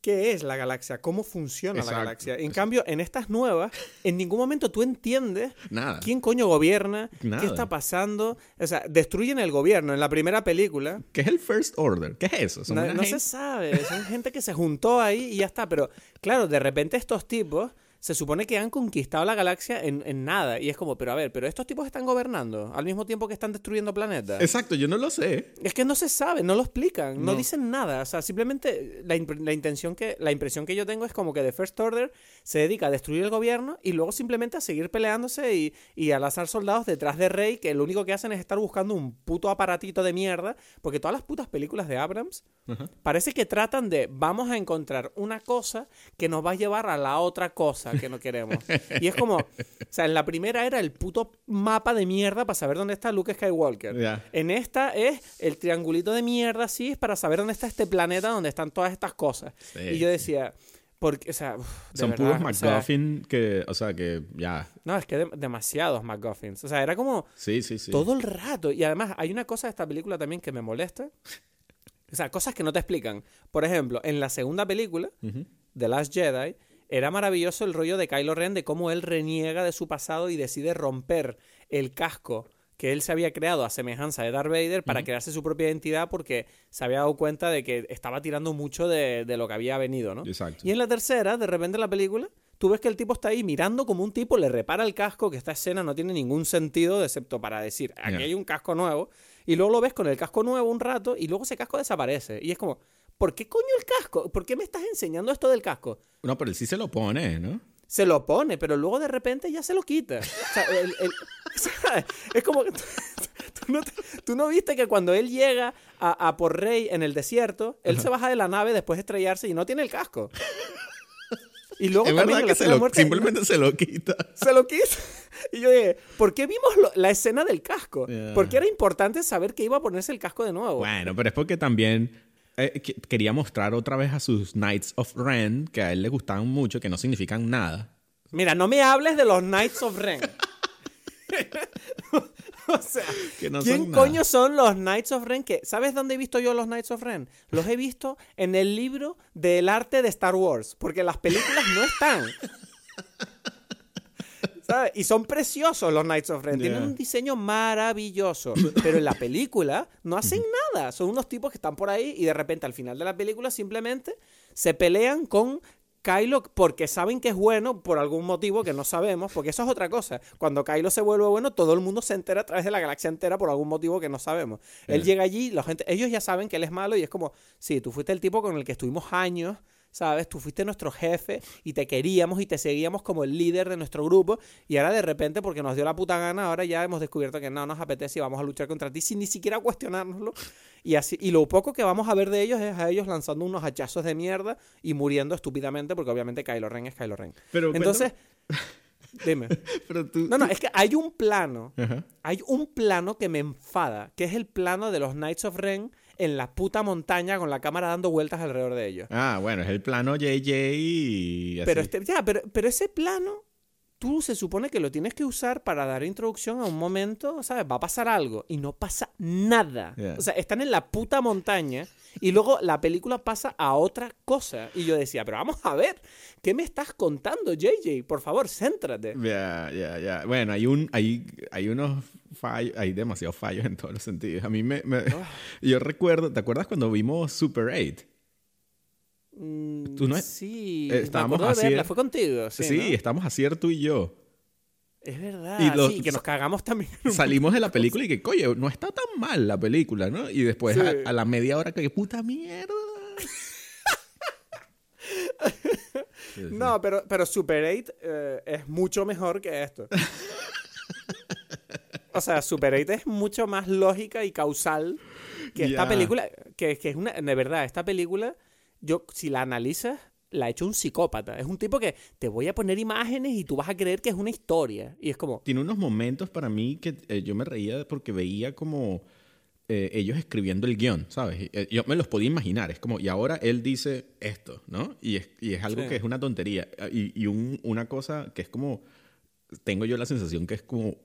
S1: qué es la galaxia, cómo funciona
S2: Exacto,
S1: la galaxia. En cambio, en estas nuevas, en ningún momento tú entiendes
S2: Nada.
S1: quién coño gobierna,
S2: Nada.
S1: qué está pasando. O sea, destruyen el gobierno en la primera película.
S2: ¿Qué es el First Order? ¿Qué es eso?
S1: No, se sabe, son gente que se juntó ahí y ya está. Pero claro, de repente estos tipos se supone que han conquistado la galaxia en, en nada. Y es como, pero a ver, pero estos tipos están gobernando al mismo tiempo que están destruyendo planetas.
S2: Exacto, yo no lo sé.
S1: Es que no se sabe, no lo explican, no,
S2: No.
S1: dicen nada. O sea, simplemente la, la intención que, la impresión que yo tengo es como que The First Order se dedica a destruir el gobierno y luego simplemente a seguir peleándose y, y a lanzar soldados detrás de Rey, que lo único que hacen es estar buscando un puto aparatito de mierda. Porque todas las putas películas de Abrams parece que tratan de vamos a encontrar una cosa que nos va a llevar a la otra cosa que no queremos. y es como, o sea, en la primera era el puto mapa de mierda para saber dónde está Luke Skywalker.
S2: Ya.
S1: En esta es el triangulito de mierda, sí, es para saber dónde está este planeta donde están todas estas cosas.
S2: Sí,
S1: y yo decía, porque, o sea, uf, de
S2: Son
S1: verdad,
S2: puros
S1: o sea,
S2: McGuffin que, o sea, que ya.
S1: no, es que de- demasiados McGuffins. O sea, era como
S2: Sí, sí, sí.
S1: todo el rato. Y además, hay una cosa de esta película también que me molesta. O sea, cosas que no te explican. Por ejemplo, en la segunda película,
S2: Ujú.
S1: The Last Jedi, era maravilloso el rollo de Kylo Ren de cómo él reniega de su pasado y decide romper el casco que él se había creado a semejanza de Darth Vader para crearse su propia identidad porque se había dado cuenta de que estaba tirando mucho de, de lo que había venido, ¿no?
S2: Exacto.
S1: Y en la tercera, de repente en la película, tú ves que el tipo está ahí mirando como un tipo, le repara el casco, que esta escena no tiene ningún sentido, excepto para decir, aquí hay un casco nuevo, y luego lo ves con el casco nuevo un rato, y luego ese casco desaparece. Y es como, ¿por qué coño el casco? ¿Por qué me estás enseñando esto del casco?
S2: No, pero él sí se lo pone, ¿no?
S1: Se lo pone, pero luego de repente ya se lo quita. O sea, ¿sabes? es como que tú, tú no, te- tú no viste que cuando él llega a, a por Rey en el desierto, él se baja de la nave después de estrellarse y no tiene el casco. Y luego
S2: Es
S1: también
S2: verdad que se lo,
S1: muerte,
S2: simplemente se lo quita.
S1: se lo quiso. Y yo dije, ¿por qué vimos lo- la escena del casco? Porque era importante saber que iba a ponerse el casco de nuevo.
S2: Bueno, pero es porque también eh, que- quería mostrar otra vez a sus Knights of Ren, que a él le gustaban mucho, que no significan nada.
S1: Mira, no me hables de los Knights of Ren. o sea,
S2: Que no
S1: ¿quién
S2: son nada.
S1: coño son los Knights of Ren? Que, ¿Sabes dónde he visto yo los Knights of Ren? Los he visto en el libro del arte de Star Wars, porque las películas no están. ¿Sabes? Y son preciosos los Knights of Ren. Tienen un diseño maravilloso. Pero en la película no hacen nada. Son unos tipos que están por ahí y de repente al final de la película simplemente se pelean con Kylo porque saben que es bueno por algún motivo que no sabemos, porque eso es otra cosa. Cuando Kylo se vuelve bueno, todo el mundo se entera a través de la galaxia entera por algún motivo que no sabemos. Él
S2: Eh.
S1: llega allí, la gente, ellos ya saben que él es malo y es como, sí, tú fuiste el tipo con el que estuvimos años, ¿sabes? Tú fuiste nuestro jefe y te queríamos y te seguíamos como el líder de nuestro grupo y ahora de repente, porque nos dio la puta gana, ahora ya hemos descubierto que no nos apetece y vamos a luchar contra ti sin ni siquiera cuestionárnoslo. Y así y lo poco que vamos a ver de ellos es a ellos lanzando unos hachazos de mierda y muriendo estúpidamente porque obviamente Kylo Ren es Kylo Ren.
S2: Pero
S1: Entonces, dime.
S2: Pero tú...
S1: No, no, es que hay un plano,
S2: Ajá.
S1: hay un plano que me enfada, que es el plano de los Knights of Ren en la puta montaña con la cámara dando vueltas alrededor de ellos.
S2: Ah, bueno, es el plano JJ y así.
S1: Pero, este, ya, pero, pero ese plano, tú se supone que lo tienes que usar para dar introducción a un momento, ¿sabes? Va a pasar algo y no pasa nada.
S2: Yeah.
S1: O sea, están en la puta montaña y luego la película pasa a otra cosa. Y yo decía, pero vamos a ver, ¿qué me estás contando, JJ? Por favor, céntrate.
S2: Ya, ya, ya. Bueno, hay un, hay, hay unos fallos, hay demasiados fallos en todos los sentidos. A mí me, me-
S1: Ah.
S2: yo recuerdo, ¿te acuerdas cuando vimos Super 8?
S1: Mm,
S2: Tú no
S1: sí,
S2: eh,
S1: me
S2: estábamos así,
S1: verla,
S2: eh.
S1: fue contigo. Sí,
S2: Sí,
S1: ¿no?
S2: estamos así tú y yo.
S1: Es verdad.
S2: y
S1: sí, que nos cagamos también.
S2: Salimos de la película y que, coño, no está tan mal la película, ¿no? Y después
S1: Sí.
S2: a, a la media hora que, puta mierda. Sí.
S1: No, pero, pero Super 8 eh, es mucho mejor que esto. o sea, Super 8 es mucho más lógica y causal que esta película. Que, que es una. De verdad, esta película, yo, si la analizas, la ha hecho un psicópata. Es un tipo que te voy a poner imágenes y tú vas a creer que es una historia. Y es como.
S2: Tiene unos momentos para mí que eh, yo me reía porque veía como eh, ellos escribiendo el guion, ¿sabes? Y, eh, yo me los podía imaginar. Es como, y ahora él dice esto, ¿no? Y es, y es algo
S1: Sí.
S2: que es una tontería. Y, y un- una cosa que es como, tengo yo la sensación que es como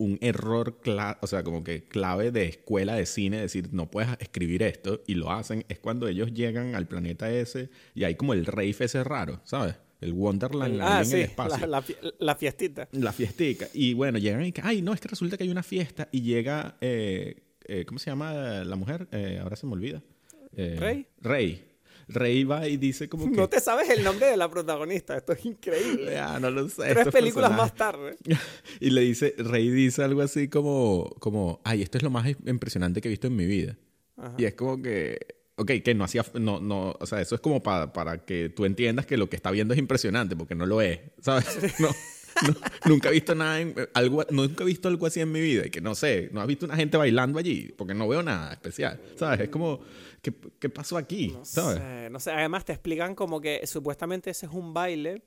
S2: un error, o sea, como que clave de escuela de cine, decir, no puedes escribir esto, y lo hacen, es cuando ellos llegan al planeta ese y hay como el rave ese raro, ¿sabes? El Wonderland
S1: ah,
S2: en
S1: sí,
S2: el espacio
S1: la, la la fiestita.
S2: la fiestica. Y bueno, llegan y que, ay, no, es que resulta que hay una fiesta y llega, eh, eh, ¿cómo se llama la mujer? Eh, ahora se me olvida.
S1: ¿Rey?
S2: Rey. Rey va y dice como que...
S1: No te sabes el nombre de la protagonista, esto es increíble.
S2: Ya, no lo sé.
S1: Tres películas más tarde.
S2: Y le dice, Rey dice algo así como, como, ay, esto es lo más impresionante que he visto en mi vida.
S1: Ajá.
S2: Y es como que, ok, que no hacía, no, no, o sea, eso es como para, para que tú entiendas que lo que está viendo es impresionante, porque no lo es, ¿sabes? No, no, nunca he visto nada, en- algo, nunca he visto algo así en mi vida y que no sé, no has visto una gente bailando allí, porque no veo nada especial, ¿sabes? Es como, ¿qué, qué pasó aquí?
S1: No
S2: ¿Sabes?
S1: sé, no sé, además te explican como que supuestamente ese es un baile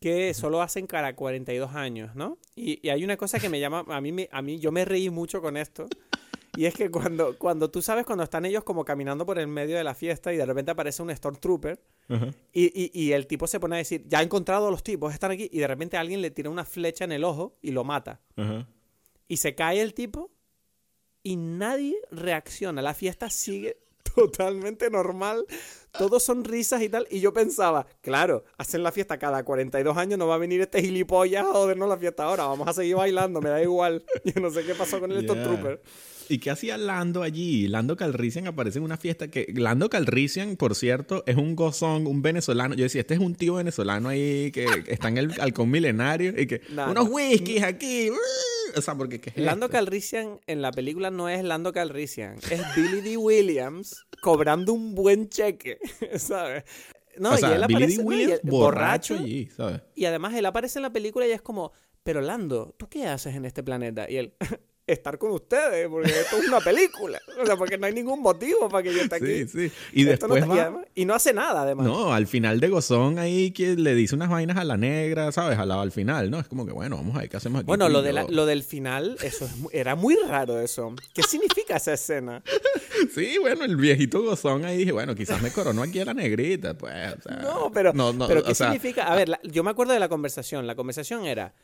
S1: que solo hacen cada 42 años, ¿no? Y, y hay una cosa que me llama, a mí, a mí yo me reí mucho con esto, y es que cuando, cuando tú sabes cuando están ellos como caminando por el medio de la fiesta y de repente aparece un Stormtrooper y, y, y el tipo se pone a decir, ya he encontrado a los tipos, están aquí, y de repente alguien le tira una flecha en el ojo y lo mata. Y se cae el tipo y nadie reacciona. La fiesta sigue totalmente normal. Todos son risas y tal. Y yo pensaba, claro, hacen la fiesta cada 42 años, no va a venir este gilipollas a jodernos la fiesta ahora. Vamos a seguir bailando, me da igual. Yo no sé qué pasó con el
S2: Yeah.
S1: Stormtrooper.
S2: ¿Y qué hacía Lando allí? Lando Calrissian aparece en una fiesta que... Lando Calrissian, por cierto, es un gozón, un venezolano. Yo decía, este es un tío venezolano ahí que está en el halcón milenario y que...
S1: No,
S2: unos
S1: no.
S2: whiskies aquí. O sea, porque... ¿qué es
S1: Lando
S2: esto?
S1: Calrissian en la película no es Lando Calrissian, es Billy D. Williams cobrando un buen cheque, ¿sabes? No,
S2: o sea,
S1: y él
S2: Billy
S1: aparece
S2: D.
S1: no, y
S2: Williams borracho allí, ¿sabes?
S1: Y además él aparece en la película y es como, pero Lando, ¿tú qué haces en este planeta? Y él, estar con ustedes, porque esto es una película. O sea, porque no hay ningún motivo para que yo esté aquí.
S2: Sí, sí. Y
S1: Esto no
S2: después
S1: y, además- y no hace nada, además.
S2: No, al final de Gozón ahí que le dice unas vainas a la negra, ¿sabes? Al, al final, ¿no? Es como que, bueno, vamos a ver qué hacemos aquí.
S1: Bueno, lo, de la- lo del final, eso es era muy raro eso. ¿Qué significa esa escena?
S2: Sí, bueno, el viejito Gozón ahí dije, bueno, quizás me coronó aquí a la negrita, pues. o sea,
S1: No, pero,
S2: no, no,
S1: pero ¿qué
S2: sea,
S1: significa? A ver, la- yo me acuerdo de la conversación. La conversación era,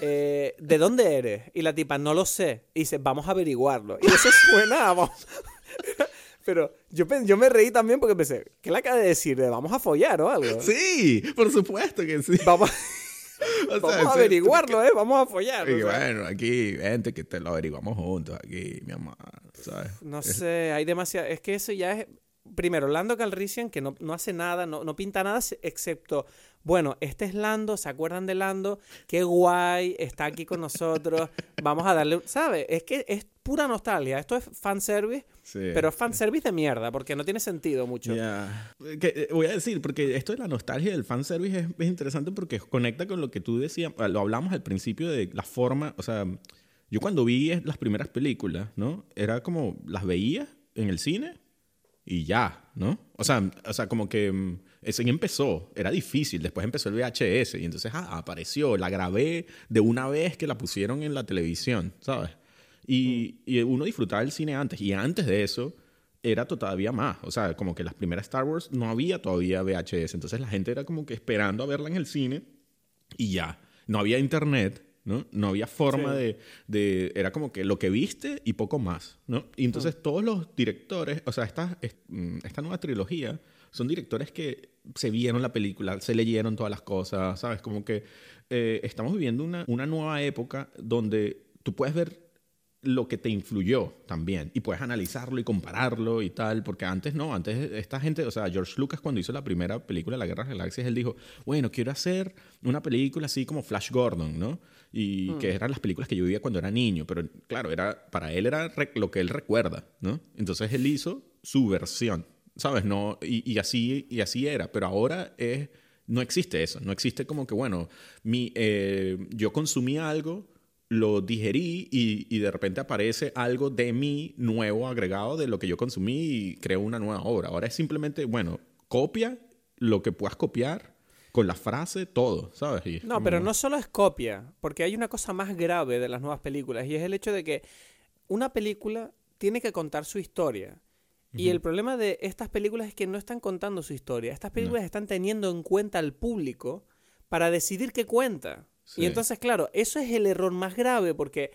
S1: eh, ¿de dónde eres? Y la tipa, no lo sé. Y dice, vamos a averiguarlo. Y eso suena, a- vamos. Pero yo, yo me reí también porque pensé, ¿qué le acaba de decir? ¿De vamos a follar o algo?
S2: Sí, por supuesto que sí.
S1: Vamos,
S2: O sea,
S1: vamos a averiguarlo, ¿eh? Vamos a follar.
S2: Y
S1: o sea.
S2: bueno, aquí, vente que te lo averiguamos juntos aquí, mi amor, ¿sabes?
S1: No sé, hay demasiado. Es que eso ya es. Primero, Lando Calrissian, que no, no hace nada, no, no pinta nada, excepto. Bueno, este es Lando, ¿se acuerdan de Lando? Qué guay, está aquí con nosotros. Vamos a darle. un- ¿Sabes? Es que es pura nostalgia. Esto es fanservice,
S2: Sí.
S1: pero es fanservice de mierda, porque no tiene sentido mucho.
S2: Que, eh, voy a decir, porque esto de la nostalgia del fanservice es, es interesante porque conecta con lo que tú decías, lo hablamos al principio de la forma, o sea, yo cuando vi las primeras películas, ¿no? Era como, las veía en el cine y ya, ¿no? O sea, o sea como que mm, ese empezó, era difícil, después empezó el VHS y entonces ah, apareció, la grabé de una vez que la pusieron en la televisión, ¿sabes? Y, y uno disfrutaba el cine antes y antes de eso era todavía más, o sea, como que las primeras Star Wars no había todavía VHS, entonces la gente era como que esperando a verla en el cine y ya, no había internet. ¿no? No había forma
S1: Sí.
S2: de, de- Era como que lo que viste y poco más, ¿no? Y entonces todos los directores, o sea, esta, es- mm, esta nueva trilogía son directores que se vieron la película, se leyeron todas las cosas, ¿sabes? Como que eh, estamos viviendo una, una nueva época donde tú puedes ver lo que te influyó también y puedes analizarlo y compararlo y tal, porque antes no, antes esta gente, o sea, George Lucas cuando hizo la primera película, La Guerra de las Galaxias, él dijo, bueno, quiero hacer una película así como Flash Gordon, ¿no? Y que eran las películas que yo vivía cuando era niño, pero claro, era, para él era lo que él recuerda, ¿no? Entonces él hizo su versión, ¿sabes? No, y, y así, y así era, pero ahora es, no existe eso, no existe como que, bueno, mi, eh, yo consumí algo, lo digerí y, y de repente aparece algo de mí nuevo agregado de lo que yo consumí y creo una nueva obra. Ahora es simplemente, bueno, copia lo que puedas copiar con la frase, todo, ¿sabes? Y
S1: No,
S2: como-
S1: pero no solo es copia, porque hay una cosa más grave de las nuevas películas y es el hecho de que una película tiene que contar su historia. Y el problema de estas películas es que no están contando su historia. Estas películas están teniendo en cuenta al público para decidir qué cuenta.
S2: Sí.
S1: Y entonces, claro, eso es el error más grave porque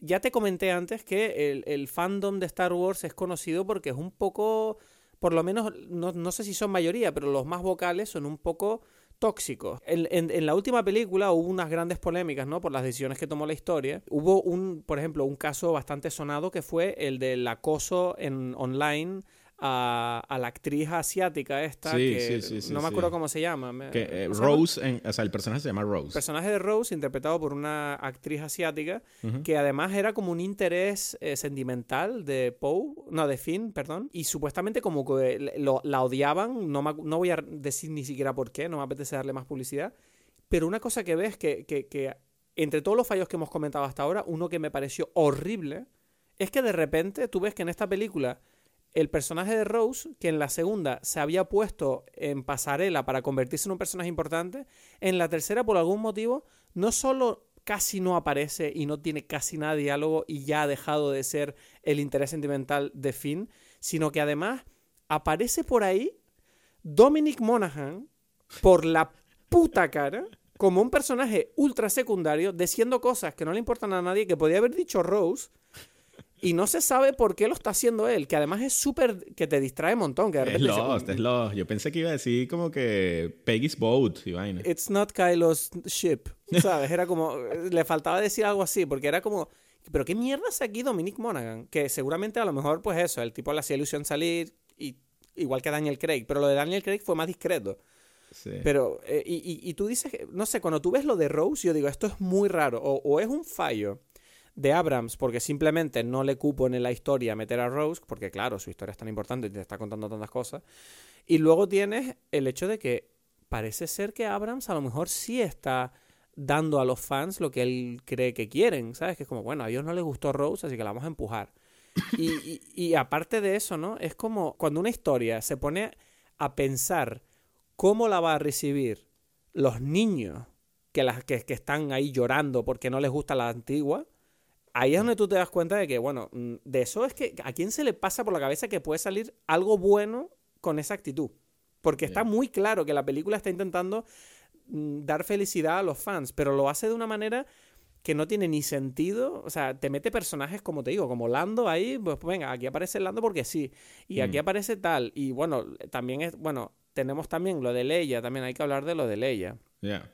S1: ya te comenté antes que el, el fandom de Star Wars es conocido porque es un poco, por lo menos, no, no sé si son mayoría, pero los más vocales son un poco tóxicos. En, en- en la última película hubo unas grandes polémicas, ¿no? Por las decisiones que tomó la historia. Hubo un, por ejemplo, un caso bastante sonado que fue el del acoso en online a, a la actriz asiática esta,
S2: Sí,
S1: que
S2: sí, sí, sí,
S1: no me acuerdo cómo se llama.
S2: Que, eh. Rose, en- o sea, el personaje se llama
S1: El
S2: Rose.
S1: personaje de Rose, interpretado por una actriz asiática, que además era como un interés eh, sentimental de Poe, no, de Finn, perdón, y supuestamente como que lo- la odiaban, no, me no voy a decir ni siquiera por qué, no me apetece darle más publicidad, pero una cosa que ves que, que, que entre todos los fallos que hemos comentado hasta ahora, uno que me pareció horrible, es que de repente tú ves que en esta película el personaje de Rose, que en la segunda se había puesto en pasarela para convertirse en un personaje importante, en la tercera, por algún motivo, no solo casi no aparece y no tiene casi nada de diálogo y ya ha dejado de ser el interés sentimental de Finn, sino que además aparece por ahí Dominic Monaghan por la puta cara como un personaje ultra secundario diciendo cosas que no le importan a nadie que podía haber dicho Rose y no se sabe por qué lo está haciendo él, que además es súper que te distrae un montón, que de
S2: Es
S1: repente dice,
S2: es Lost. Yo pensé que iba a decir como que Peggy's Boat y vaina.
S1: It's not Kylo's ship, ¿sabes? Era como, le faltaba decir algo así, porque era como, pero qué mierda hace aquí Dominic Monaghan, que seguramente a lo mejor pues eso, el tipo le hacía ilusión salir y igual que Daniel Craig, pero lo de Daniel Craig fue más discreto.
S2: Sí.
S1: Pero, eh, y, y- y tú dices, no sé, cuando tú ves lo de Rose, yo digo, esto es muy raro. O, o es un fallo de Abrams porque simplemente no le cupo en la historia meter a Rose, porque claro, su historia es tan importante y te está contando tantas cosas. Y luego tienes el hecho de que parece ser que Abrams a lo mejor sí está dando a los fans lo que él cree que quieren, ¿sabes? Que es como, bueno, a ellos no les gustó Rose, así que la vamos a empujar. Y, aparte de eso, ¿no? Es como cuando una historia se pone a pensar cómo la va a recibir los niños que, las, que están ahí llorando porque no les gusta la antigua, ahí es donde tú te das cuenta de que, bueno, mm, de eso es que a quién se le pasa por la cabeza que puede salir algo bueno con esa actitud. Porque está muy claro que la película está intentando mm, dar felicidad a los fans, pero lo hace de una manera que no tiene ni sentido. O sea, te mete personajes, como te digo, como Lando ahí, pues venga, aquí aparece Lando porque sí. Y aquí
S2: Mm.
S1: aparece tal. Y bueno, también es, bueno, tenemos también lo de Leia, también hay que hablar de lo de Leia.
S2: Ya.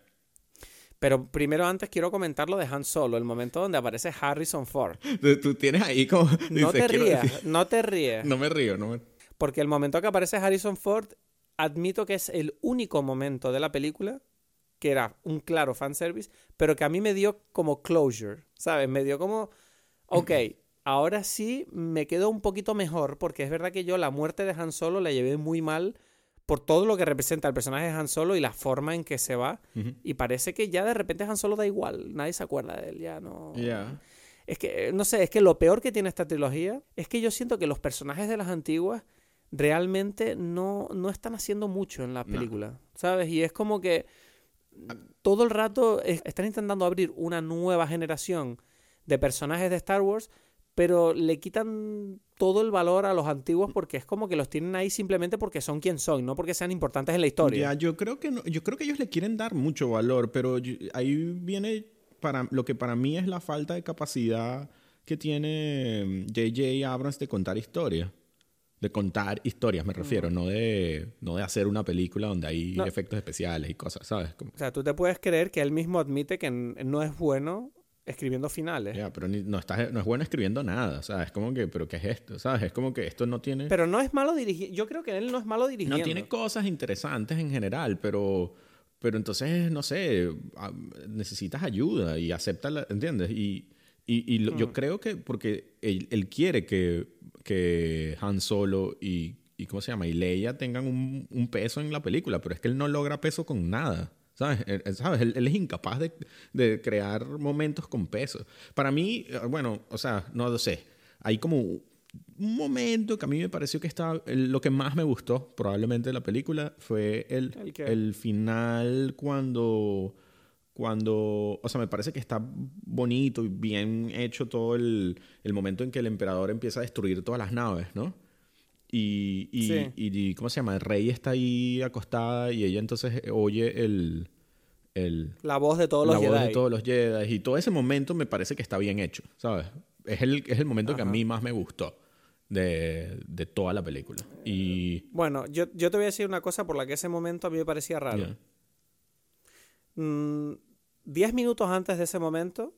S1: Pero primero antes quiero comentar lo de Han Solo, el momento donde aparece Harrison Ford.
S2: Tú, tienes ahí como...
S1: No
S2: dices,
S1: te rías,
S2: decir-
S1: no te ríes.
S2: No me río, no me...
S1: Porque el momento que aparece Harrison Ford, admito que es el único momento de la película que era un claro fanservice, pero que a mí me dio como closure, ¿sabes? Me dio como, ok, ahora sí me quedo un poquito mejor, porque es verdad que yo la muerte de Han Solo la llevé muy mal por todo lo que representa el personaje de Han Solo y la forma en que se va, y parece que ya de repente Han Solo da igual, nadie se acuerda de él, ya no... Es que, eh, no sé, es que lo peor que tiene esta trilogía es que yo siento que los personajes de las antiguas realmente no, no están haciendo mucho en la
S2: No.
S1: película, ¿sabes? Y es como que todo el rato es- están intentando abrir una nueva generación de personajes de Star Wars, pero le quitan todo el valor a los antiguos porque es como que los tienen ahí simplemente porque son quien son, no porque sean importantes en la historia.
S2: Ya, yo creo que no- yo creo que ellos le quieren dar mucho valor, pero yo- ahí viene para lo que para mí es la falta de capacidad que tiene J.J. Abrams de contar historias. De contar historias, me refiero, no de no de hacer una película donde hay
S1: No.
S2: efectos especiales y cosas, ¿sabes? Como-
S1: O sea, tú te puedes creer que él mismo admite que no es bueno escribiendo finales.
S2: ya, pero ni- no, estás, no es bueno escribiendo nada, o sea, es como que, pero ¿qué es esto? ¿Sabes? Es como que esto no tiene...
S1: Pero no es malo dirigir. Yo creo que él no es malo dirigiendo.
S2: No tiene cosas interesantes en general, pero, pero entonces, no sé, ah, necesitas ayuda y acepta, la- ¿entiendes? Y, y, y lo- yo creo que porque él, él quiere que, que Han Solo y, y, ¿cómo se llama? Y Leia tengan un, un peso en la película, pero es que él no logra peso con nada. ¿Sabes? Él, él- ¿sabes? Él, él es incapaz de, de crear momentos con peso. Para mí, eh, bueno, o sea, no lo sé. Hay como un momento que a mí me pareció que estaba lo que más me gustó probablemente de la película fue el,
S1: ¿El
S2: el final cuando cuando o sea me parece que está bonito y bien hecho todo el, el momento en que el emperador empieza a destruir todas las naves ¿no? Y, y,
S1: Sí.
S2: y- ¿cómo se llama? el rey está ahí acostada y ella entonces oye el, el
S1: La voz de todos
S2: la
S1: los
S2: voz
S1: Jedi.
S2: de todos los Jedi y todo ese momento me parece que está bien hecho, ¿sabes? Es el, es el momento que a mí más me gustó de, de toda la película. Y...
S1: Bueno, yo, yo te voy a decir una cosa por la que ese momento a mí me parecía raro. Mm, diez minutos antes de ese momento,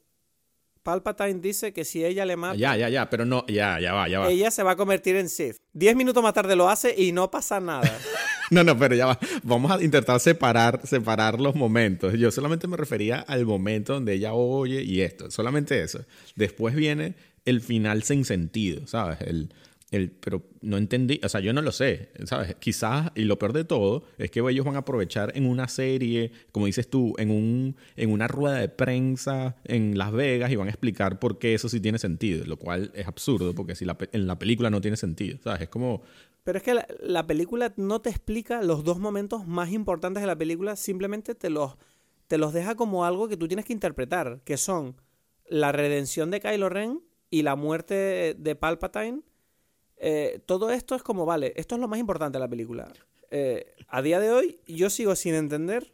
S1: Palpatine dice que si ella le mata,
S2: Ya, ya, ya, pero no, ya, ya va, ya va.
S1: ella se va a convertir en Sith. Diez minutos más tarde lo hace y no pasa nada.
S2: No, no, pero ya va. Vamos a intentar separar, separar los momentos. Yo solamente me refería al momento donde ella oye y esto. Solamente eso. Después viene el final sin sentido, ¿sabes? El, pero no entendí, o sea, yo no lo sé, ¿sabes? Quizás, y lo peor de todo, es que ellos van a aprovechar en una serie, como dices tú, en, un, en una rueda de prensa en Las Vegas y van a explicar por qué eso sí tiene sentido, lo cual es absurdo, porque si la, en la película no tiene sentido, ¿sabes? Es como,
S1: Pero es que la, la película no te explica los dos momentos más importantes de la película, simplemente te los, te los deja como algo que tú tienes que interpretar, que son la redención de Kylo Ren y la muerte de Palpatine. Eh, todo esto es como, vale, esto es lo más importante de la película. Eh, a día de hoy yo sigo sin entender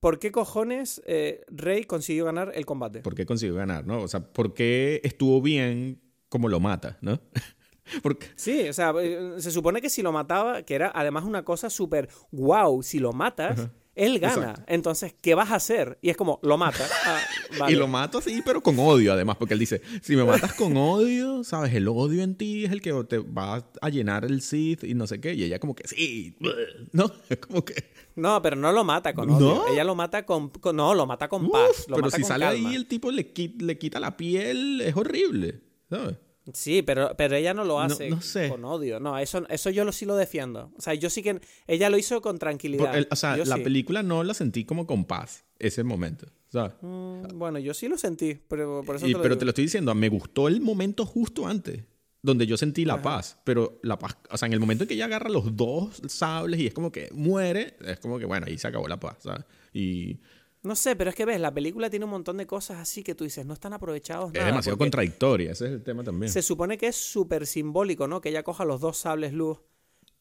S1: por qué cojones eh, Rey consiguió ganar el combate.
S2: ¿por qué consiguió ganar, no? O sea, ¿por qué estuvo bien como lo mata, no? Porque,
S1: Sí, o sea, se supone que si lo mataba, que era además una cosa súper wow, si lo matas, él gana.
S2: Exacto.
S1: Entonces, ¿qué vas a hacer? Y es como, lo mata. Ah, vale.
S2: Y lo mato así, pero con odio, además, porque él dice, si me matas con odio, ¿sabes? El odio en ti es el que te va a llenar el Sith y no sé qué. Y ella como que, sí, ¿no? Como que...
S1: No, pero no lo mata con
S2: ¿No?
S1: odio. Ella lo mata con, con- No, lo mata con paz. Lo
S2: pero
S1: mata
S2: si
S1: con
S2: sale
S1: calma.
S2: ahí el tipo le, qui- le quita la piel, es horrible, ¿sabes?
S1: Sí, pero, pero ella no lo hace
S2: no sé.
S1: con odio. No, eso, eso yo lo, sí lo defiendo. O sea, yo sí que... Ella lo hizo con tranquilidad.
S2: El- o sea,
S1: Yo
S2: la
S1: sí.
S2: película no la sentí como con paz, ese momento, ¿sabes?
S1: Mm, bueno, yo sí lo sentí, pero por eso
S2: Y-
S1: te lo
S2: pero
S1: digo.
S2: te lo estoy diciendo, me gustó el momento justo antes, donde yo sentí la paz. Pero la paz, o sea, en el momento en que ella agarra los dos sables y es como que muere, es como que, bueno, ahí se acabó la paz, ¿sabes? Y
S1: No sé, pero es que ves, la película tiene un montón de cosas así que tú dices, no están aprovechados
S2: es
S1: nada.
S2: demasiado
S1: porque
S2: contradictoria, ese es el tema también.
S1: Se supone que es súper simbólico, ¿no? Que ella coja los dos sables luz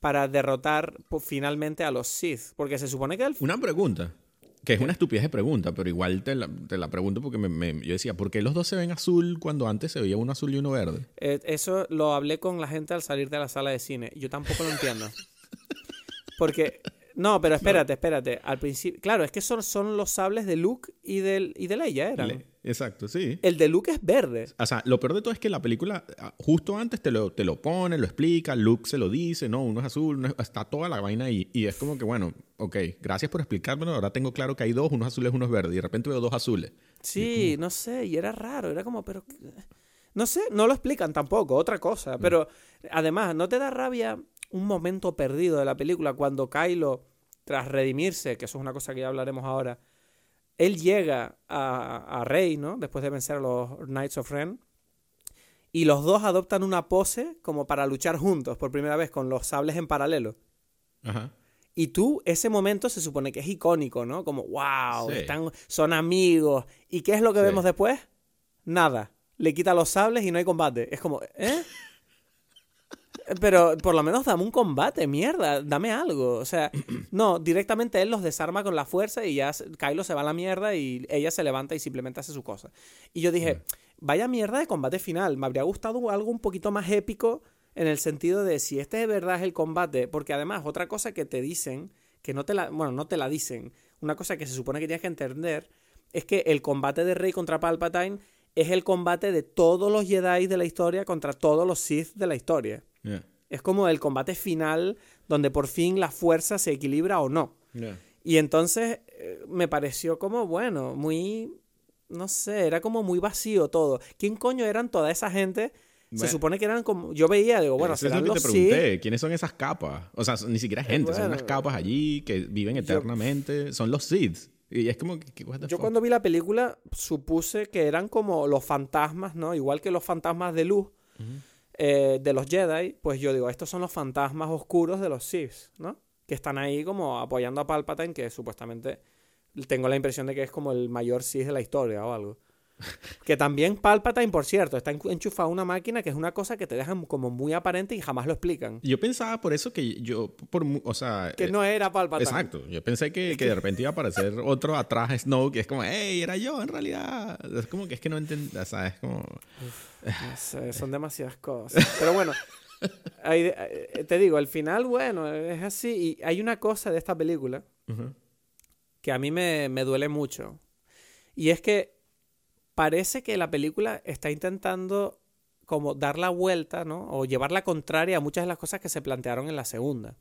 S1: para derrotar pues, finalmente a los Sith. Porque se supone que el...
S2: Una pregunta, que es una estupidez de pregunta, pero igual te la, te la pregunto porque me- me- yo decía, ¿por qué los dos se ven azul cuando antes se veía uno azul y uno verde?
S1: eh, eso lo hablé con la gente al salir de la sala de cine. Yo tampoco lo entiendo. Porque... No, pero espérate, espérate. Al principio... Claro, es que son, son los sables de Luke y, del, y de Leia, eran.
S2: Le- Exacto, sí.
S1: El de Luke es verde.
S2: O sea, lo peor de todo es que la película ah, justo antes te lo, te lo pone, lo explica, Luke se lo dice, no, uno es azul, uno es- está toda la vaina ahí. Y es como que, bueno, ok, gracias por explicármelo, ahora tengo claro que hay dos, uno es azul y uno es verde. Y de repente veo dos azules.
S1: Sí, no sé, y era raro, era como, pero... No sé, no lo explican tampoco, otra cosa. Pero además, ¿no te da rabia un momento perdido de la película cuando Kylo, tras redimirse, que eso es una cosa que ya hablaremos ahora, él llega a, a Rey, ¿no? Después de vencer a los Knights of Ren. Y los dos adoptan una pose como para luchar juntos por primera vez con los sables en paralelo.
S2: Ajá.
S1: Y tú, ese momento se supone que es icónico, ¿no? Como, wow,
S2: Sí.
S1: están, son amigos. ¿Y qué es lo que
S2: Sí.
S1: vemos después? Nada. Le quita los sables y no hay combate. Es como, ¿eh? Pero por lo menos dame un combate, mierda, dame algo. O sea, no, directamente él los desarma con la fuerza y ya Kylo se va a la mierda y ella se levanta y simplemente hace su cosa. Y yo dije, vaya mierda de combate final. Me habría gustado algo un poquito más épico en el sentido de si este de verdad es el combate, porque además otra cosa que te dicen, que no te la, bueno, no te la dicen, una cosa que se supone que tienes que entender, es que el combate de Rey contra Palpatine es el combate de todos los Jedi de la historia contra todos los Sith de la historia.
S2: Yeah.
S1: Es como el combate final donde por fin la fuerza se equilibra o no.
S2: Yeah.
S1: Y entonces eh, me pareció como, bueno, muy, no sé, era como muy vacío todo. ¿Quién coño eran toda esa gente? Se supone que eran como, yo veía, digo, bueno,
S2: Eso es lo que
S1: los
S2: te
S1: Sith.
S2: pregunté. ¿Quiénes son esas capas? O sea, son- ni siquiera gente, son
S1: bueno.
S2: unas capas allí que viven eternamente. Son los Sith. Y es como what the
S1: Yo
S2: fuck?
S1: cuando vi la película supuse que eran como los fantasmas, ¿no? Igual que los fantasmas de luz eh, de los Jedi, pues yo digo, estos son los fantasmas oscuros de los Sith, ¿no? Que están ahí como apoyando a Palpatine, que supuestamente tengo la impresión de que es como el mayor Sith de la historia o algo. Que también Palpatine, por cierto, está enchu- enchufado a una máquina que es una cosa que te dejan como muy aparente y jamás lo explican.
S2: Yo pensaba por eso que yo, por, o sea...
S1: Que
S2: eh,
S1: no era Palpatine.
S2: Exacto. Yo pensé que, que de repente iba a aparecer otro atrás Snoke y es como, hey, era yo en realidad. Es como que es que no entendí, o sea, es como...
S1: No sé, son demasiadas cosas. Pero bueno, de- eh, te digo, el final, bueno, es así. Y hay una cosa de esta película que a mí me, me duele mucho. Y es que parece que la película está intentando como dar la vuelta, ¿no? O llevar la contraria a muchas de las cosas que se plantearon en la segunda.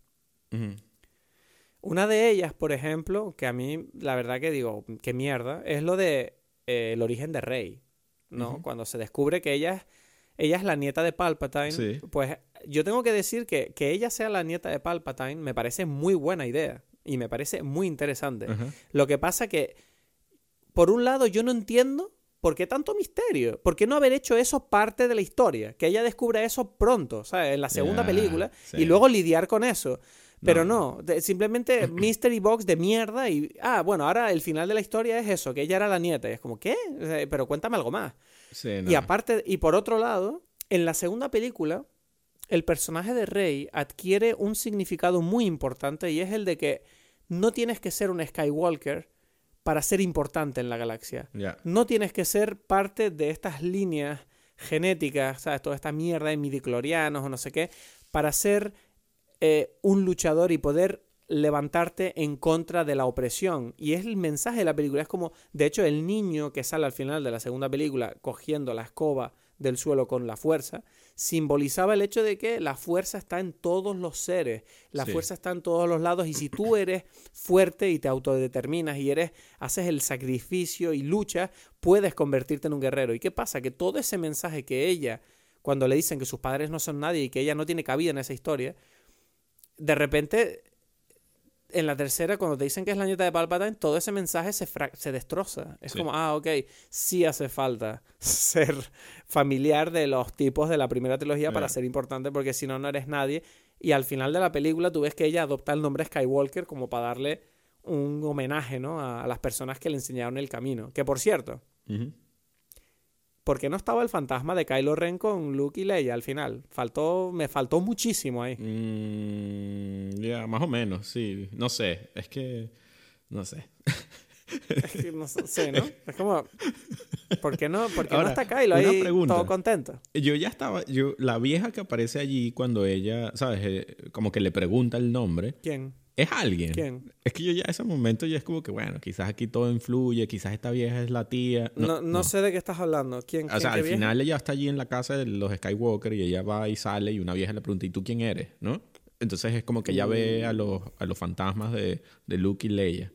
S1: Una de ellas, por ejemplo, que a mí la verdad que digo, qué mierda, es lo de eh, el origen de Rey, ¿no? Cuando se descubre que ella es, ella es la nieta de Palpatine, pues yo tengo que decir que que ella sea la nieta de Palpatine me parece muy buena idea y me parece muy interesante. Lo que pasa que, por un lado, yo no entiendo ¿por qué tanto misterio? ¿Por qué no haber hecho eso parte de la historia? Que ella descubra eso pronto, ¿sabes? En la segunda película y luego lidiar con eso. Pero no, simplemente Mystery Box de mierda y... Ah, bueno, ahora el final de la historia es eso, que ella era la nieta. Y es como, ¿qué? Pero cuéntame algo más. Y aparte, y por otro lado, en la segunda película, el personaje de Rey adquiere un significado muy importante y es el de que no tienes que ser un Skywalker para ser importante en la galaxia. No tienes que ser parte de estas líneas genéticas, ¿sabes? Toda esta mierda de midiclorianos o no sé qué, para ser eh, un luchador y poder levantarte en contra de la opresión. Y es el mensaje de la película. Es como, de hecho, el niño que sale al final de la segunda película cogiendo la escoba del suelo con la fuerza, simbolizaba el hecho de que la fuerza está en todos los seres, la fuerza está en todos los lados y si tú eres fuerte y te autodeterminas y eres haces el sacrificio y luchas, puedes convertirte en un guerrero. ¿Y qué pasa? Que todo ese mensaje que ella cuando le dicen que sus padres no son nadie y que ella no tiene cabida en esa historia, de repente en la tercera, cuando te dicen que es la nieta de Palpatine, todo ese mensaje se, se destroza. Es como, ah, ok, sí hace falta ser familiar de los tipos de la primera trilogía para ser importante, porque si no, no eres nadie. Y al final de la película tú ves que ella adopta el nombre Skywalker como para darle un homenaje, ¿no? A, las personas que le enseñaron el camino. Que por cierto, ¿por qué no estaba el fantasma de Kylo Ren con Luke y Leia al final? Faltó, me faltó muchísimo ahí.
S2: Mm, ya, más o menos, sí. No sé, es que, no sé.
S1: es que no sé, ¿no? Es como, ¿por qué no, por qué no está Kylo ahí todo contento?
S2: Yo ya estaba, yo, la vieja que aparece allí cuando ella, ¿sabes? Eh, como que le pregunta el nombre.
S1: ¿Quién?
S2: es alguien.
S1: ¿Quién?
S2: Es que yo ya a ese momento ya es como que, bueno, quizás aquí todo influye, quizás esta vieja es la tía.
S1: No, no, sé de qué estás hablando. ¿Quién?
S2: O sea, al final ella está allí en la casa de los Skywalker y ella va y sale y una vieja le pregunta, ¿y tú quién eres? ¿No? Entonces es como que ella ve a los, a los fantasmas de, de Luke y Leia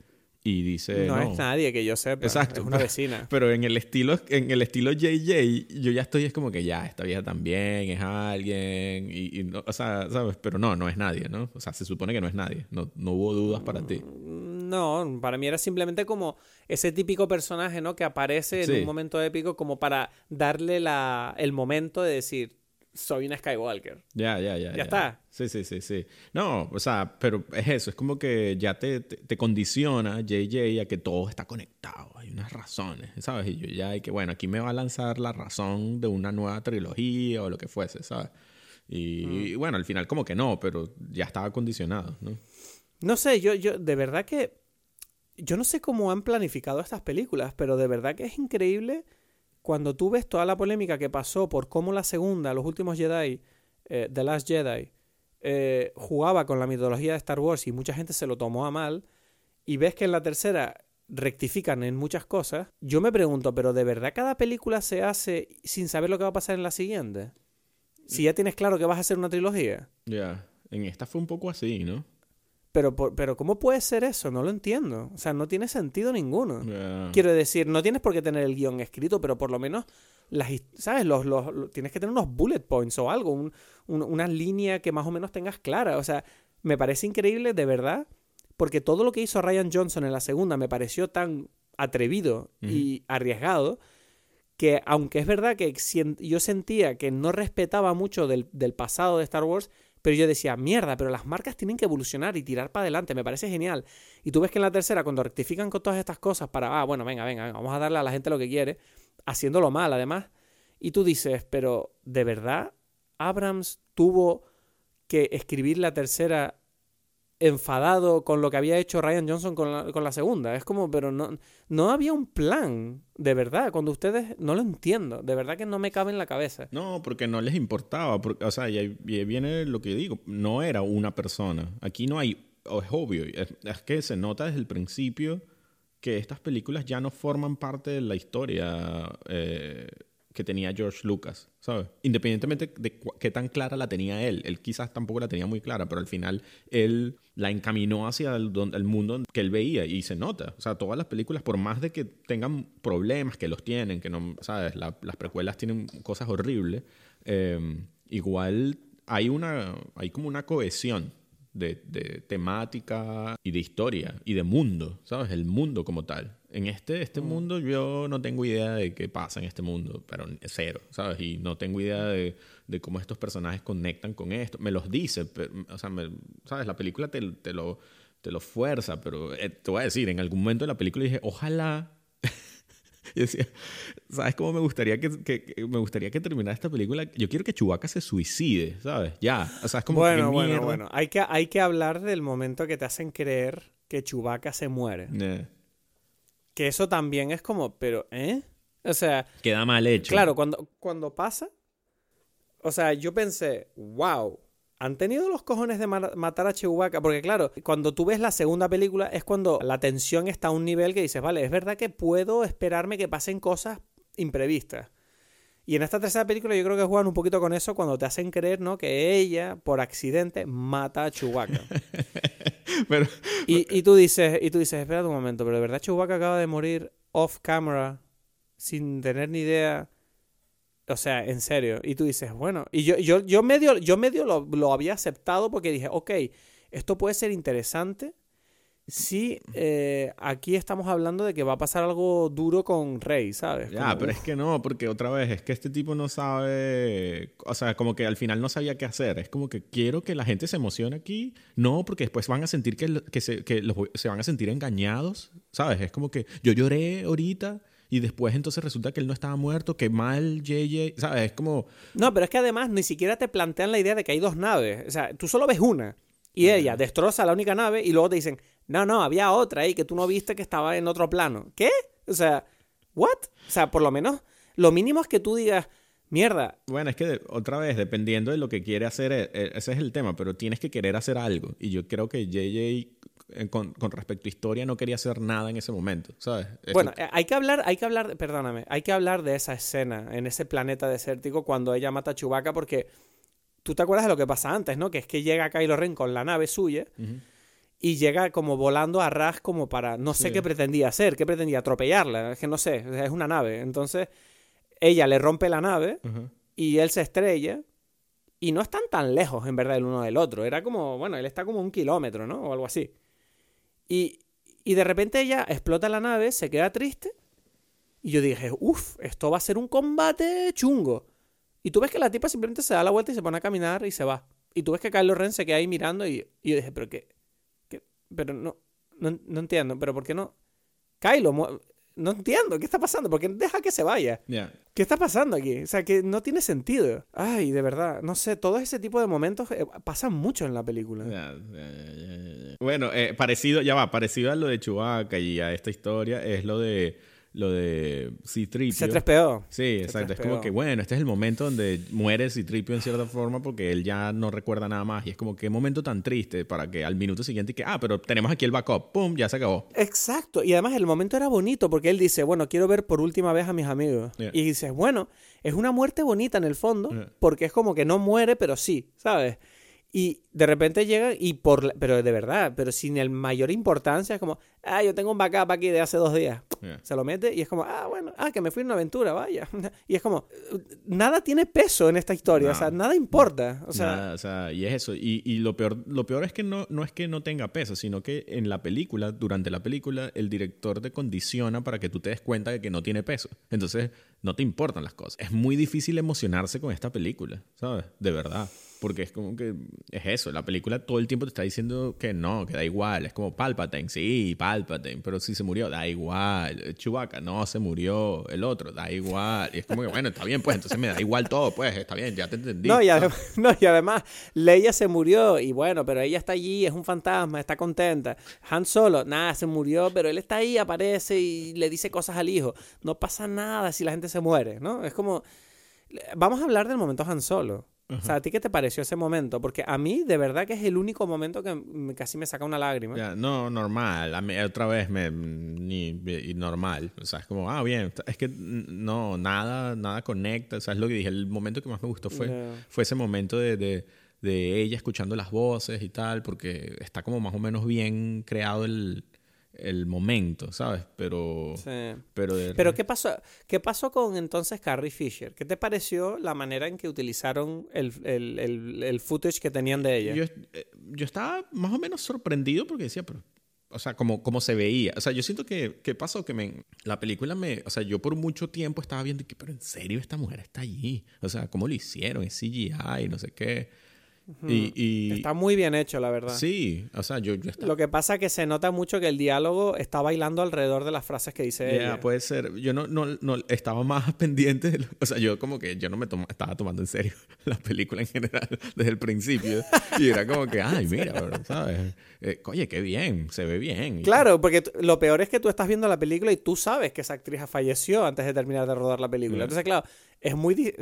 S2: y dice
S1: no, es nadie que yo sepa exacto. es una vecina.
S2: Pero en el estilo en el estilo JJ yo ya estoy es como que ya esta vieja también es alguien y, o sea sabes pero no no es nadie no o sea se supone que no es nadie no, no hubo dudas para ti.
S1: Mm, no para mí era simplemente como ese típico personaje no que aparece en un momento épico como para darle la el momento de decir soy una Skywalker.
S2: Ya, ya, ya.
S1: Ya, está.
S2: Sí, sí, sí, sí. No, o sea, pero es eso, es como que ya te, te, condiciona JJ a que todo está conectado, hay unas razones, ¿sabes? Y yo ya hay que, bueno, aquí me va a lanzar la razón de una nueva trilogía o lo que fuese, ¿sabes? Y, mm. bueno, al final como que no, pero ya estaba condicionado, ¿no?
S1: No sé, yo, yo, de verdad que, yo no sé cómo han planificado estas películas, pero de verdad que es increíble cuando tú ves toda la polémica que pasó por cómo la segunda, los últimos Jedi, eh, The Last Jedi, eh, jugaba con la mitología de Star Wars y mucha gente se lo tomó a mal, y ves que en la tercera rectifican en muchas cosas, yo me pregunto, ¿pero de verdad cada película se hace sin saber lo que va a pasar en la siguiente? Si ya tienes claro que vas a hacer una trilogía.
S2: Ya, en esta fue un poco así, ¿no?
S1: Pero, pero ¿cómo puede ser eso? No lo entiendo. O sea, no tiene sentido ninguno. Quiero decir, no tienes por qué tener el guion escrito, pero por lo menos, las, ¿sabes? Los, los, tienes que tener unos bullet points o algo, un, una línea que más o menos tengas clara. O sea, me parece increíble, de verdad, porque todo lo que hizo Ryan Johnson en la segunda me pareció tan atrevido y arriesgado que aunque es verdad que yo sentía que no respetaba mucho del, del pasado de Star Wars, pero yo decía, mierda, pero las marcas tienen que evolucionar y tirar para adelante, me parece genial. Y tú ves que en la tercera, cuando rectifican con todas estas cosas para, ah, bueno, venga, venga, vamos a darle a la gente lo que quiere, haciéndolo mal además, y tú dices, pero ¿de verdad Abrams tuvo que escribir la tercera enfadado con lo que había hecho Ryan Johnson con la, con la, segunda. Es como, pero no, no había un plan, de verdad. Cuando ustedes, no lo entiendo, de verdad que no me cabe en la cabeza.
S2: No, porque no les importaba. Porque, o sea, y viene lo que digo, no era una persona. Aquí no hay, es obvio, es, que se nota desde el principio que estas películas ya no forman parte de la historia eh, que tenía George Lucas, ¿sabes? Independientemente de qué tan clara la tenía él. Él quizás tampoco la tenía muy clara, pero al final él la encaminó hacia el, el, mundo que él veía y se nota. O sea, todas las películas, por más de que tengan problemas, que los tienen, que no, ¿sabes? las precuelas tienen cosas horribles, eh, igual hay, una, hay como una cohesión de, de, temática y de historia y de mundo, ¿sabes? El mundo como tal. En este, este mm. mundo yo no tengo idea de qué pasa en este mundo, pero cero, ¿sabes? Y no tengo idea de, de cómo estos personajes conectan con esto. Me los dice, o sea, ¿sabes? La película te, te, lo, te lo fuerza, pero eh, te voy a decir, en algún momento de la película dije, ojalá y decía, ¿sabes cómo me gustaría que, que, me gustaría que terminara esta película? Yo quiero que Chewbacca se suicide, ¿sabes? Ya, o sea, es como
S1: Bueno, bueno, bueno, hay que, hay que hablar del momento que te hacen creer que Chewbacca se muere. Que eso también es como, pero, ¿eh? O sea...
S2: Queda mal hecho.
S1: Claro, cuando, cuando pasa... O sea, yo pensé, wow, han tenido los cojones de matar a Chewbacca, porque claro, cuando tú ves la segunda película es cuando la tensión está a un nivel que dices, vale, es verdad que puedo esperarme que pasen cosas imprevistas. Y en esta tercera película yo creo que juegan un poquito con eso cuando te hacen creer, ¿no? Que ella, por accidente, mata a Chewbacca. y, y, tú dices, y tú dices, espera un momento, pero de verdad Chewbacca acaba de morir off camera sin tener ni idea o sea, en serio. Y tú dices, bueno, y yo, yo, yo medio, yo medio lo, había aceptado porque dije, ok, esto puede ser interesante si eh, aquí estamos hablando de que va a pasar algo duro con Rey, ¿sabes?
S2: Ya, pero es que no, porque otra vez, es que este tipo no sabe, o sea, como que al final no sabía qué hacer. Es como que quiero que la gente se emocione aquí, no, porque después van a sentir que, que, se, que se van a sentir engañados, ¿sabes? Es como que yo lloré ahorita y después entonces resulta que él no estaba muerto, que mal JJ, ¿sabes? Es como...
S1: No, pero es que además ni siquiera te plantean la idea de que hay dos naves. O sea, tú solo ves una y ella destroza la única nave y luego te dicen, no, no, había otra ahí que tú no viste que estaba en otro plano. ¿Qué? O sea, ¿what? O sea, por lo menos lo mínimo es que tú digas, mierda.
S2: Bueno, es que otra vez, dependiendo de lo que quiere hacer, e, e, ese es el tema, pero tienes que querer hacer algo. Y yo creo que JJ con, respecto a historia no quería hacer nada en ese momento, ¿sabes?
S1: Bueno, eh, hay que hablar, hay que hablar, perdóname, hay que hablar de esa escena en ese planeta desértico cuando ella mata a Chewbacca porque tú te acuerdas de lo que pasa antes, ¿no? Que es que llega Kylo Ren con la nave suya y llega como volando a ras como para, no sé qué pretendía hacer, qué pretendía atropellarla, es que no sé, es una nave. Entonces, ella le rompe la nave y él se estrella y no están tan lejos en verdad el uno del otro. Era como, bueno, él está como un kilómetro, ¿no? O algo así. Y, de repente ella explota la nave, se queda triste. Y yo dije, uff, esto va a ser un combate chungo. Y tú ves que la tipa simplemente se da la vuelta y se pone a caminar y se va. Y tú ves que Carlos Ren se queda ahí mirando y, yo dije, pero qué pero no, no, no, entiendo, pero ¿por qué no? Kylo, no entiendo, ¿qué está pasando? ¿Por qué deja que se vaya? ¿Qué está pasando aquí? O sea, que no tiene sentido. Ay, de verdad, no sé, todo ese tipo de momentos eh, pasan mucho en la película.
S2: bueno, eh, parecido, ya va, parecido a lo de Chewbacca y a esta historia es lo de lo de C-3PO.
S1: C-3PO.
S2: Sí, exacto. Es como que, bueno, este es el momento donde muere C-3PO en cierta forma porque él ya no recuerda nada más. Y es como que momento tan triste para que al minuto siguiente que, ah, pero tenemos aquí el backup, pum, ya se acabó.
S1: Exacto. Y además el momento era bonito porque él dice, bueno, quiero ver por última vez a mis amigos. Y dices, bueno, es una muerte bonita en el fondo porque es como que no muere, pero sí, ¿sabes? Y de repente llega y por... Pero de verdad, pero sin el mayor importancia, es como, ah, yo tengo un backup aquí de hace dos días. Se lo mete y es como, ah, bueno, ah, que me fui en una aventura, vaya. y es como, nada tiene peso en esta historia, o sea, nada importa. O sea,
S2: o sea y es eso. Y, y, lo, peor, lo peor es que no, no es que no tenga peso, sino que en la película, durante la película, el director te condiciona para que tú te des cuenta de que no tiene peso. Entonces, no te importan las cosas. Es muy difícil emocionarse con esta película, ¿sabes? De verdad. Porque es como que es eso, la película todo el tiempo te está diciendo que no, que da igual. Es como Palpatine, sí, Palpatine, pero si se murió, da igual. Chewbacca, no, se murió. El otro, da igual. Y es como que, bueno, está bien, pues entonces me da igual todo, pues está bien, ya te entendí.
S1: No, y, además, no, y además, Leia se murió y bueno, pero ella está allí, es un fantasma, está contenta. Han Solo, nada, se murió, pero él está ahí, aparece y le dice cosas al hijo. No pasa nada si la gente se muere, ¿no? Es como, vamos a hablar del momento Han Solo. O sea, ¿a ti qué te pareció ese momento? Porque a mí, de verdad, que es el único momento que casi me saca una lágrima.
S2: Ya, no, normal. A mí, otra vez, me, ni, normal. O sea, es como, ah, bien. Es que no, nada, nada conecta. O sea, es lo que dije. El momento que más me gustó fue, fue ese momento de, de, de ella escuchando las voces y tal, porque está como más o menos bien creado el, el momento, ¿sabes? Pero. Pero,
S1: pero ¿qué pasó, ¿qué pasó con entonces Carrie Fisher? ¿Qué te pareció la manera en que utilizaron el, el, el, footage que tenían de ella?
S2: Yo, eh, yo, estaba más o menos sorprendido porque decía, pero. O sea, como, como se veía. O sea, yo siento que, ¿qué pasó? Que me, la película me... O sea, yo por mucho tiempo estaba viendo que, pero en serio, esta mujer está allí. O sea, ¿cómo lo hicieron? Es CGI, no sé qué y,
S1: Está muy bien hecho, la verdad.
S2: Sí, o sea, yo,
S1: Lo que pasa es que se nota mucho que el diálogo está bailando alrededor de las frases que dice ella.
S2: puede ser. Yo no, no, no estaba más pendiente. o sea, yo como que yo no me estaba tomando en serio la película en general desde el principio. y era como que, ay, mira, ¿sabes? Eh, oye, qué bien, se ve bien.
S1: Claro, porque lo peor es que tú estás viendo la película y tú sabes que esa actriz falleció antes de terminar de rodar la película. Entonces, claro, es muy...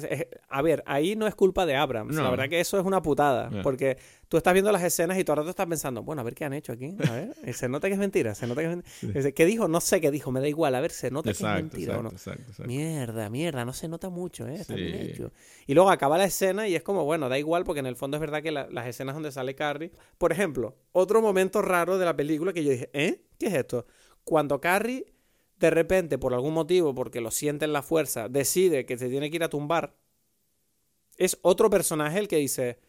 S1: a ver, ahí no es culpa de Abrams. La verdad que eso es una putada. Porque tú estás viendo las escenas y todo el rato estás pensando, bueno, a ver qué han hecho aquí. A ver, se nota que es mentira. Se nota que es mentira. ¿Qué dijo? No sé qué dijo. Me da igual. A ver, se nota que es mentira. Mierda, mierda. No se nota mucho, ¿eh? Está bien hecho. Y luego acaba la escena y es como, bueno, da igual porque en el fondo es verdad que las escenas donde sale Carrie... Por ejemplo, otro momento raro de la película que yo dije, ¿eh? ¿Qué es esto? Cuando Carrie de repente, por algún motivo, porque lo siente en la fuerza, decide que se tiene que ir a tumbar, es otro personaje el que dice,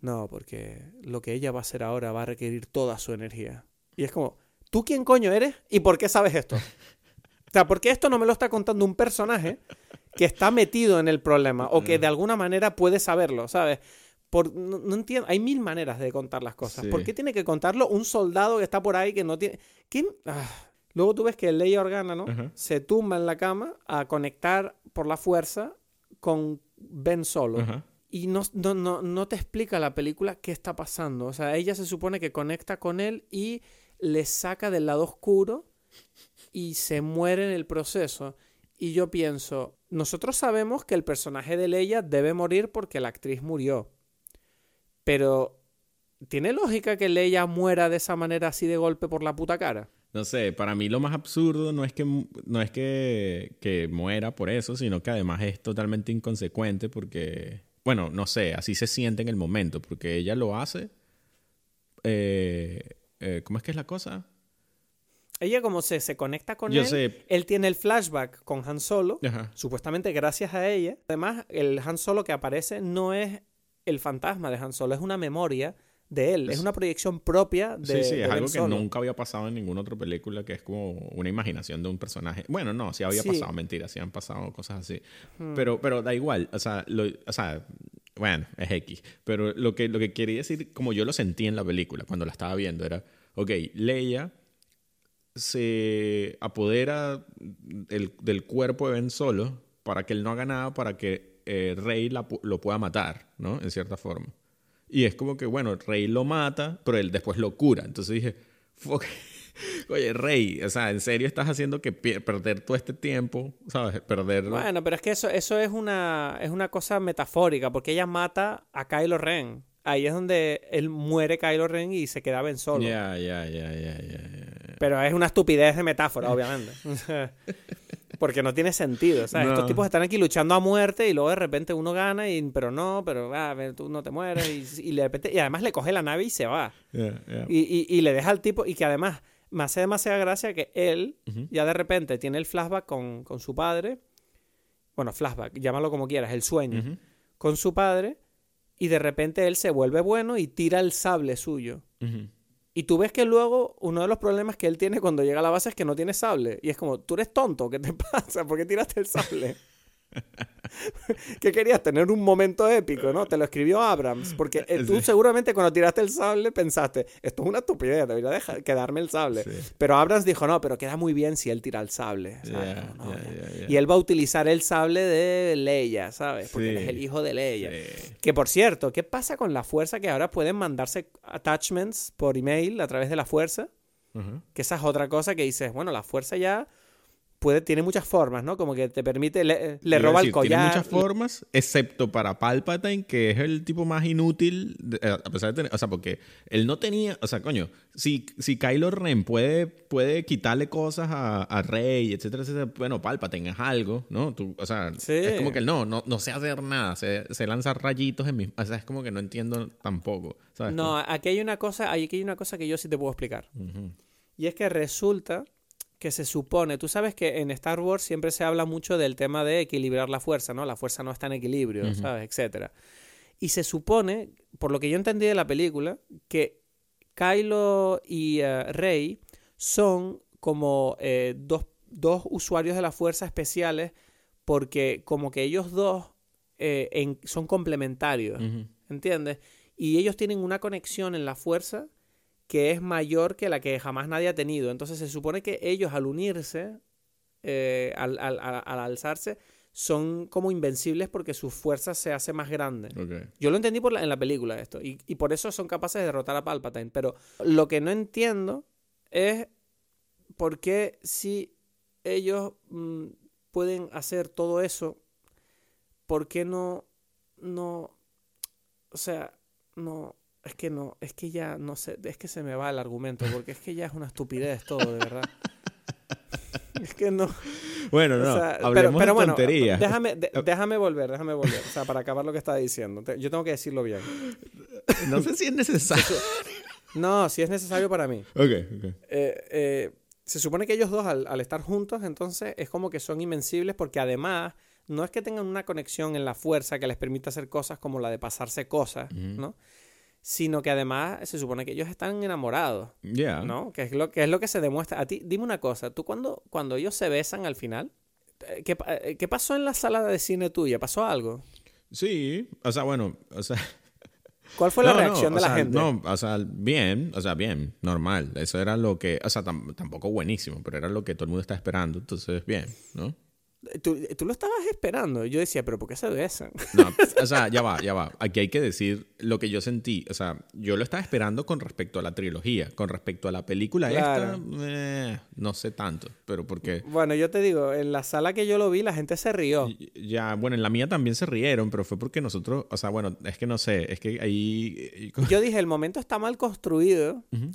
S1: no, porque lo que ella va a hacer ahora va a requerir toda su energía. Y es como, ¿tú quién coño eres y por qué sabes esto? O sea, porque esto no me lo está contando un personaje que está metido en el problema o que de alguna manera puede saberlo, ¿sabes? Por, no, entiendo, hay mil maneras de contar las cosas. ¿Por qué tiene que contarlo un soldado que está por ahí que no tiene... ¿Quién? Ah. Luego tú ves que Leia Organa, ¿no? Se tumba en la cama a conectar por la fuerza con Ben Solo. Y no, no, no, no, te explica la película qué está pasando. O sea, ella se supone que conecta con él y le saca del lado oscuro y se muere en el proceso. Y yo pienso, nosotros sabemos que el personaje de Leia debe morir porque la actriz murió. Pero, ¿tiene lógica que Leia muera de esa manera así de golpe por la puta cara?
S2: No sé, para mí lo más absurdo no es que, no es que, que muera por eso, sino que además es totalmente inconsecuente porque, bueno, no sé, así se siente en el momento, porque ella lo hace. Eh, eh, ¿Cómo es que es la cosa?
S1: Ella como se, se conecta con él, él tiene el flashback con Han Solo, supuestamente gracias a ella. Además, el Han Solo que aparece no es el fantasma de Han Solo, es una memoria de él. Es, una proyección propia de.
S2: Sí, sí,
S1: es
S2: algo que nunca había pasado en ninguna otra película, que es como una imaginación de un personaje. Bueno, no, sí había pasado, mentira, sí han pasado cosas así. Hmm. Pero, pero da igual, o sea, o sea, bueno, es X. Pero lo que, lo que quería decir, como yo lo sentí en la película cuando la estaba viendo, era, ok, Leia se apodera del cuerpo de Ben Solo para que él no haga nada, para que eh, Rey lo pueda matar, ¿no? En cierta forma. Y es como que, bueno, Rey lo mata, pero él después lo cura. Entonces dije, Oye, Rey, o sea, ¿en serio estás haciendo que perder todo este tiempo? ¿Sabes? Perderlo.
S1: Bueno, pero es que eso, eso es, una, es una cosa metafórica, porque ella mata a Kylo Ren. Ahí es donde él muere Kylo Ren y se queda Ben Solo.
S2: Ya, ya, ya, ya, ya.
S1: Pero es una estupidez de metáfora, obviamente. Porque no tiene sentido. ¿sabes? Estos tipos están aquí luchando a muerte y luego de repente uno gana, y, pero no, pero ah, tú no te mueres. Y, y, y además le coge la nave y se va. Y, y, le deja al tipo. Y que además me hace demasiada gracia que él ya de repente tiene el flashback con, con, su padre. Bueno, flashback, llámalo como quieras, el sueño. Con su padre. Y de repente él se vuelve bueno y tira el sable suyo. Y tú ves que luego uno de los problemas que él tiene cuando llega a la base es que no tiene sable. Y es como, tú eres tonto, ¿qué te pasa? ¿Por qué tiraste el sable? Que querías tener un momento épico, ¿no? Te lo escribió Abrams, porque eh, tú seguramente cuando tiraste el sable pensaste, esto es una estupidez, debería dejar, quedarme el sable. Pero Abrams dijo, no, pero queda muy bien si él tira el sable. y él va a utilizar el sable de Leia, ¿sabes? Porque él es el hijo de Leia. Que por cierto, ¿qué pasa con la fuerza que ahora pueden mandarse attachments por email a través de la fuerza? Que esa es otra cosa que dices, bueno, la fuerza ya puede, tiene muchas formas, ¿no? Como que te permite, le,
S2: a
S1: roba el
S2: decir,
S1: collar.
S2: Tiene muchas formas, excepto para Palpatine, que es el tipo más inútil, de- eh, a pesar de tener, o sea, porque él no tenía, o sea, coño, si, si Kylo Ren puede, puede quitarle cosas a, a Rey, etcétera, etcétera, bueno, Palpatine es algo, ¿no? Tú, o sea,
S1: Sí.
S2: es como que él no, no, no sé hacer nada, se, se lanza rayitos en mis, o sea, es como que no entiendo tampoco, ¿sabes?
S1: No, aquí hay una cosa, aquí hay una cosa que yo sí te puedo explicar. Y es que resulta que se supone, tú sabes que en Star Wars siempre se habla mucho del tema de equilibrar la fuerza, ¿no? La fuerza no está en equilibrio. ¿sabes? Etcétera. Y se supone, por lo que yo entendí de la película, que Kylo y eh, Rey son como eh, dos, dos usuarios de la fuerza especiales porque como que ellos dos eh, en- son complementarios. ¿entiendes? Y ellos tienen una conexión en la fuerza que es mayor que la que jamás nadie ha tenido. Entonces se supone que ellos al unirse, eh, al, al- al- al alzarse, son como invencibles porque su fuerza se hace más grande. Yo lo entendí por la- en la película esto, y, y por eso son capaces de derrotar a Palpatine. Pero lo que no entiendo es por qué si ellos mm, pueden hacer todo eso, ¿por qué no, no, o sea, no, es que no, es que ya, no sé, es que se me va el argumento, porque es que ya es una estupidez todo, de verdad. Es que no.
S2: Bueno,
S1: o
S2: no,
S1: sea,
S2: hablemos
S1: pero, pero
S2: de
S1: bueno,
S2: tonterías.
S1: déjame, de- déjame volver, déjame volver. O sea, para acabar lo que estaba diciendo. Yo tengo que decirlo bien.
S2: No sé si es necesario.
S1: No, si es necesario para mí.
S2: ok, ok.
S1: Eh, eh, se supone que ellos dos, al, al estar juntos, entonces es como que son invencibles porque además no es que tengan una conexión en la fuerza que les permita hacer cosas como la de pasarse cosas. ¿no? Sino que además se supone que ellos están enamorados,
S2: Ya.
S1: ¿no? Que es lo que, es lo que se demuestra. A ti, dime una cosa, tú cuando, cuando ellos se besan al final, eh, ¿qué, eh, ¿qué pasó en la sala de cine tuya? ¿Pasó algo?
S2: Sí, o sea, bueno, o sea...
S1: ¿Cuál fue la
S2: No,
S1: reacción de la
S2: sea,
S1: gente?
S2: No, o sea, bien, o sea, bien, normal. Eso era lo que, o sea, tam- tampoco buenísimo, pero era lo que todo el mundo está esperando, entonces bien, ¿no?
S1: ¿Tú, tú lo estabas esperando. Yo decía, ¿pero por qué se besan?
S2: No, o sea, ya va, ya va. Aquí hay que decir lo que yo sentí. O sea, yo lo estaba esperando con respecto a la trilogía. Con respecto a la película
S1: Claro.
S2: esta, eh, no sé tanto. Pero porque
S1: Bueno, yo te digo, en la sala que yo lo vi, la gente se rió.
S2: ya, bueno, en la mía también se rieron, pero fue porque nosotros, o sea, bueno, es que no sé, es que ahí...
S1: Yo dije, el momento está mal construido,
S2: Ujú.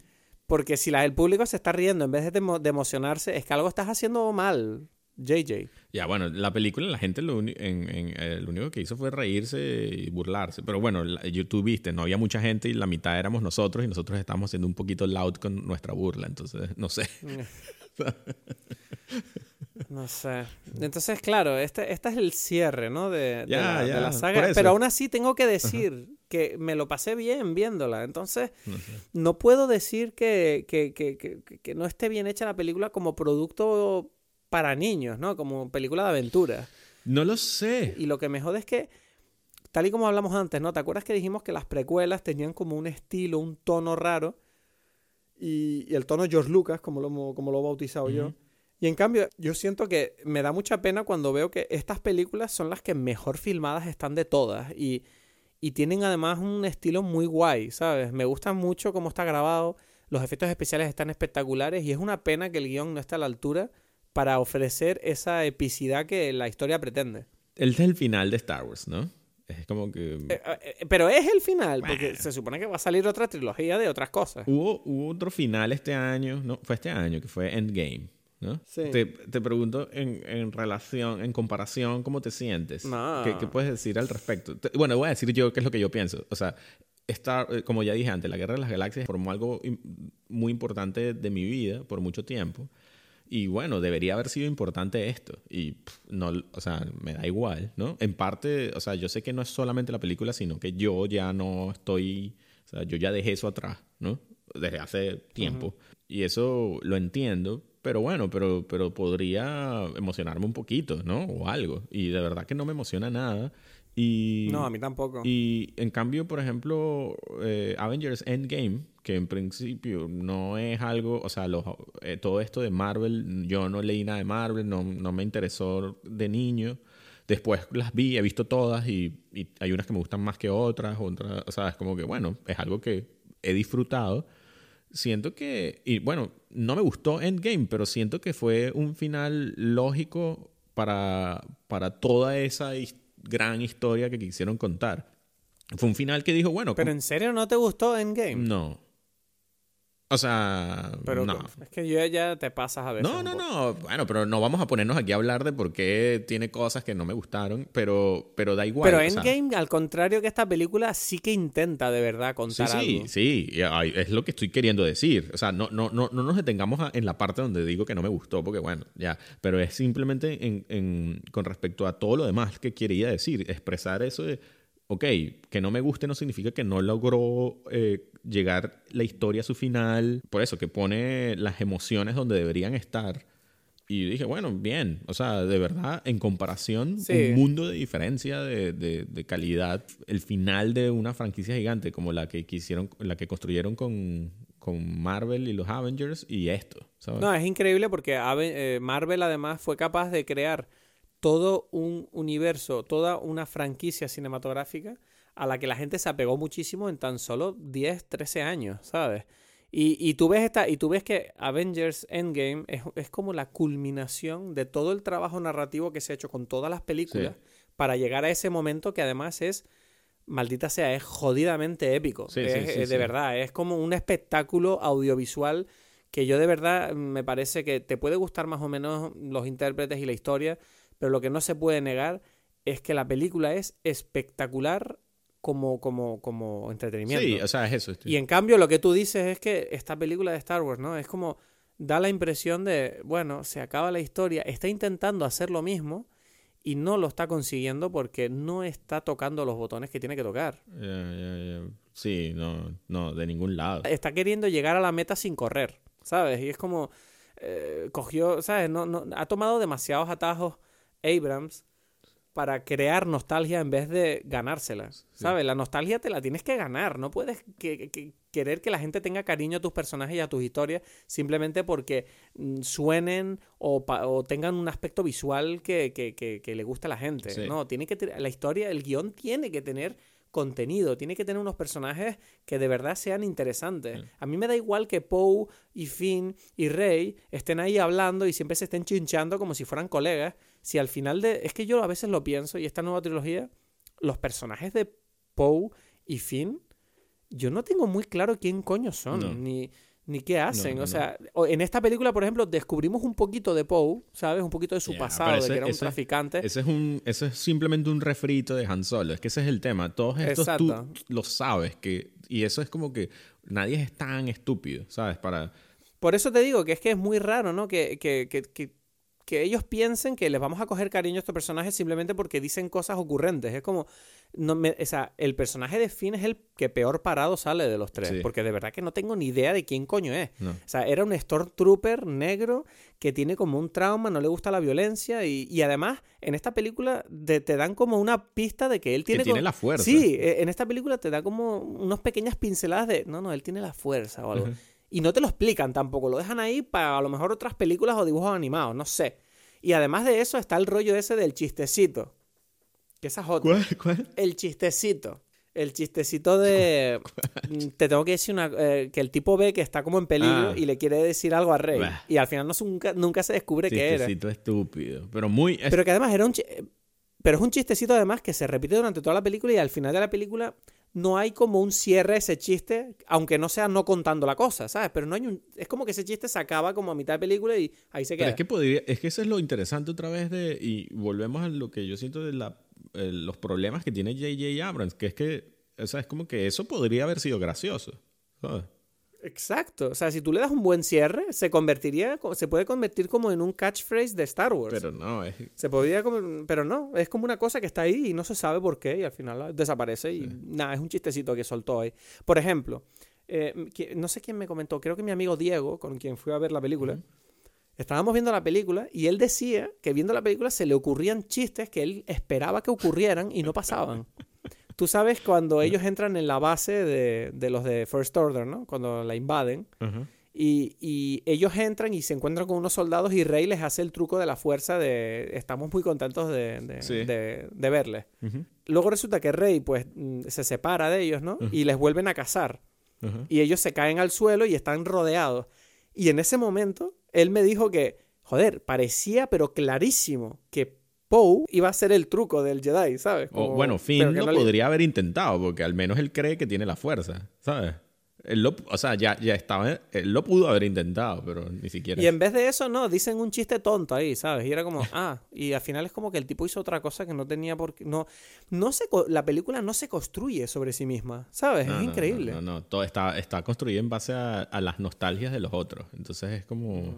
S1: porque si la, el público se está riendo en vez de, de emocionarse, es que algo estás haciendo mal, JJ.
S2: Ya, bueno, la película la gente lo, uni- en, en, eh, lo único que hizo fue reírse y burlarse. Pero bueno, la, you- tú viste, no había mucha gente y la mitad éramos nosotros y nosotros estábamos siendo un poquito loud con nuestra burla. Entonces, no sé.
S1: No sé. Entonces, claro, este, este es el cierre, ¿no? De, la, de saga. Pero aún así tengo que decir que me lo pasé bien viéndola. Entonces,
S2: No
S1: puedo decir que, que, que, que, que no esté bien hecha la película como producto para niños, ¿no? Como película de aventura.
S2: No lo sé.
S1: Y lo que me jode es que, tal y como hablamos antes, ¿no? ¿Te acuerdas que dijimos que las precuelas tenían como un estilo, un tono raro? Y, y el tono George Lucas, como lo, como lo he bautizado yo. Y en cambio, yo siento que me da mucha pena cuando veo que estas películas son las que mejor filmadas están de todas. Y, y tienen además un estilo muy guay, ¿sabes? Me gusta mucho cómo está grabado. Los efectos especiales están espectaculares. Y es una pena que el guion no esté a la altura para ofrecer esa epicidad que la historia pretende.
S2: Este es el final de Star Wars, ¿no? Es como que...
S1: Eh, eh, pero es el final, porque se supone que va a salir otra trilogía de otras cosas.
S2: Hubo, hubo otro final este año, no, fue este año, que fue Endgame, ¿no?
S1: Sí.
S2: Te, te pregunto en, en relación, en comparación, ¿cómo te sientes?
S1: No.
S2: ¿Qué, qué puedes decir al respecto? Te- bueno, voy a decir yo qué es lo que yo pienso. O sea, Star, eh, como ya dije antes, la Guerra de las Galaxias formó algo muy importante de mi vida por mucho tiempo. Y bueno, debería haber sido importante esto. Y pff, no, o sea, me da igual, ¿no? En parte, o sea, yo sé que no es solamente la película, sino que yo ya no estoy, o sea, yo ya dejé eso atrás, ¿no? Desde hace tiempo. Y eso lo entiendo, pero bueno, pero, pero podría emocionarme un poquito, ¿no? O algo. Y de verdad que no me emociona nada. Y,
S1: No, a mí tampoco.
S2: y en cambio, por ejemplo, eh, Avengers Endgame, que en principio no es algo, o sea, los, eh, todo esto de Marvel, yo no leí nada de Marvel, no, no me interesó de niño. Después las vi, he visto todas y, y hay unas que me gustan más que otras, otras, o sea, es como que, bueno, es algo que he disfrutado. siento que, y bueno, no me gustó Endgame, pero siento que fue un final lógico para, para toda esa gran historia que quisieron contar. Fue un final que dijo, bueno...
S1: ¿Pero en serio no te gustó Endgame?
S2: No. O sea,
S1: pero
S2: no.
S1: Es que yo ya te pasas a ver.
S2: No, no, no. Bueno, pero no vamos a ponernos aquí a hablar de por qué tiene cosas que no me gustaron, pero, pero da igual.
S1: Pero Endgame, al contrario que esta película, sí que intenta de verdad contar
S2: sí,
S1: algo.
S2: Sí, sí, es lo que estoy queriendo decir. O sea, no, no, no, no nos detengamos en la parte donde digo que no me gustó, porque bueno, ya. Pero es simplemente en, en, con respecto a todo lo demás que quería decir, expresar eso de ok, que no me guste no significa que no logró eh, llegar la historia a su final. Por eso, que pone las emociones donde deberían estar. Y dije, bueno, bien. O sea, de verdad, en comparación, un mundo de diferencia de, de, calidad. El final de una franquicia gigante como la que quisieron, la que construyeron con, con Marvel y los Avengers y esto.
S1: No, es increíble porque eh, Marvel además fue capaz de crear todo un universo, toda una franquicia cinematográfica a la que la gente se apegó muchísimo en tan solo 10, 13 años, ¿sabes? Y, y, tú ves esta, y tú ves que Avengers Endgame es, es, como la culminación de todo el trabajo narrativo que se ha hecho con todas las películas para llegar a ese momento que además es, maldita sea, es jodidamente épico. es, de verdad, es como un espectáculo audiovisual que yo de verdad me parece que te puede gustar más o menos los intérpretes y la historia, pero lo que no se puede negar es que la película es espectacular como, como, como entretenimiento.
S2: Sí, o sea, es eso.
S1: Y en cambio lo que tú dices es que esta película de Star Wars, ¿no? Es como da la impresión de, bueno, se acaba la historia, está intentando hacer lo mismo y no lo está consiguiendo porque no está tocando los botones que tiene que tocar.
S2: Sí, no, no, de ningún lado.
S1: Está queriendo llegar a la meta sin correr, ¿sabes? Y es como, eh, cogió, ¿sabes? No, no, ha tomado demasiados atajos Abrams para crear nostalgia en vez de ganársela. ¿Sabes? La nostalgia te la tienes que ganar. No puedes querer que la gente tenga cariño a tus personajes y a tus historias simplemente porque mm, suenen o, tengan un aspecto visual que, le guste a la gente. No, tiene que la historia, el guion tiene que tener contenido, tiene que tener unos personajes que de verdad sean interesantes. A mí me da igual que Poe y Finn y Rey estén ahí hablando y siempre se estén chinchando como si fueran colegas, si al final de... Es que yo a veces lo pienso y esta nueva trilogía, los personajes de Poe y Finn, yo no tengo muy claro quién coño son, ni, ni qué hacen. o sea, en esta película, por ejemplo, descubrimos un poquito de Poe, ¿sabes? Un poquito de su pasado, de que era un traficante.
S2: Ese es, un, ese es simplemente un refrito de Han Solo. Es que ese es el tema. Todos estos tú lo sabes. que Y eso es como que nadie es tan estúpido, ¿sabes? Para...
S1: Por eso te digo que es que es muy raro, ¿no? que, que, que que ellos piensen que les vamos a coger cariño a estos personajes simplemente porque dicen cosas ocurrentes. Es como, no me, o sea, el personaje de Finn es el que peor parado sale de los tres, porque de verdad que no tengo ni idea de quién coño es. O sea, era un Stormtrooper negro que tiene como un trauma, no le gusta la violencia y, además en esta película te, dan como una pista de que él tiene...
S2: Que tiene la fuerza.
S1: Sí, e, en esta película te da como unas pequeñas pinceladas de, no, no, él tiene la fuerza o algo. Y no te lo explican tampoco, lo dejan ahí para a lo mejor otras películas o dibujos animados, no sé. Y además de eso está el rollo ese del chistecito. Que esa es
S2: ¿Cuál? ¿Cuál?
S1: El chistecito. El chistecito de. Mm, te tengo que decir una, eh, que el tipo ve que está como en peligro ah. y le quiere decir algo a Rey. Y al final no, nunca, nunca se descubre qué era.
S2: Chistecito estúpido. Pero muy.
S1: Pero que además era un. Pero es un chistecito además que se repite durante toda la película y al final de la película no hay como un cierre a ese chiste, aunque no sea no contando la cosa, ¿sabes? Pero no hay un... Es como que ese chiste se acaba como a mitad de película y ahí se queda.
S2: es que podría... Es que eso es lo interesante otra vez de... Y volvemos a lo que yo siento de la, los problemas que tiene J.J. Abrams, que es que... O sea, es como que eso podría haber sido gracioso, ¿sabes?
S1: Exacto. O sea, si tú le das un buen cierre, se convertiría, se puede convertir como en un catchphrase de Star Wars.
S2: Pero no, es...
S1: Se podría, pero no, es como una cosa que está ahí y no se sabe por qué y al final desaparece y nada, es un chistecito que soltó ahí. Por ejemplo, eh, no sé quién me comentó, creo que mi amigo Diego, con quien fui a ver la película, estábamos viendo la película y él decía que viendo la película se le ocurrían chistes que él esperaba que ocurrieran y no pasaban. Tú sabes cuando ellos entran en la base de, los de First Order, ¿no? Cuando la invaden. y, ellos entran y se encuentran con unos soldados y Rey les hace el truco de la fuerza de estamos muy contentos de, de, verles. Luego resulta que Rey pues mm, se separa de ellos, ¿no? Y les vuelven a cazar. y ellos se caen al suelo y están rodeados. Y en ese momento, él me dijo que, joder, parecía pero clarísimo que Poe iba a ser el truco del Jedi, ¿sabes?
S2: o, bueno, Finn lo podría haber intentado, porque al menos él cree que tiene la fuerza, ¿sabes? o sea, ya, ya estaba, él lo pudo haber intentado, pero ni siquiera.
S1: Y en vez de eso, no, dicen un chiste tonto ahí, ¿sabes? Y era como, ah, y al final es como que el tipo hizo otra cosa que no tenía por qué. No, no se, la película no se construye sobre sí misma, ¿sabes? es increíble.
S2: No, no, todo está, está construido en base a, las nostalgias de los otros. Entonces es como. Mm.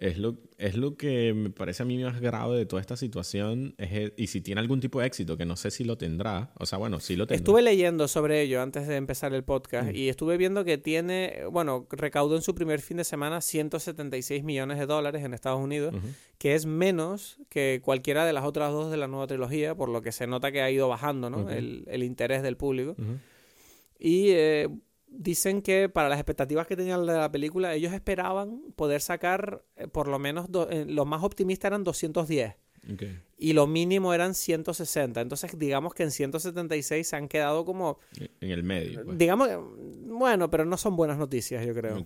S2: Es lo, es lo que me parece a mí más grave de toda esta situación. Es, y si tiene algún tipo de éxito, que no sé si lo tendrá. O sea, bueno, sí lo tendrá.
S1: Estuve leyendo sobre ello antes de empezar el podcast mm. y estuve viendo que tiene, bueno, recaudó en su primer fin de semana 176 millones de dólares en Estados Unidos, que es menos que cualquiera de las otras dos de la nueva trilogía, por lo que se nota que ha ido bajando, ¿no? el, el, interés del público. Y eh, dicen que para las expectativas que tenían de la película, ellos esperaban poder sacar eh, por lo menos, eh, lo más optimista eran 210. Y lo mínimo eran 160. Entonces, digamos que en 176 se han quedado como...
S2: En el medio.
S1: Pues. Digamos, bueno, pero no son buenas noticias, yo creo.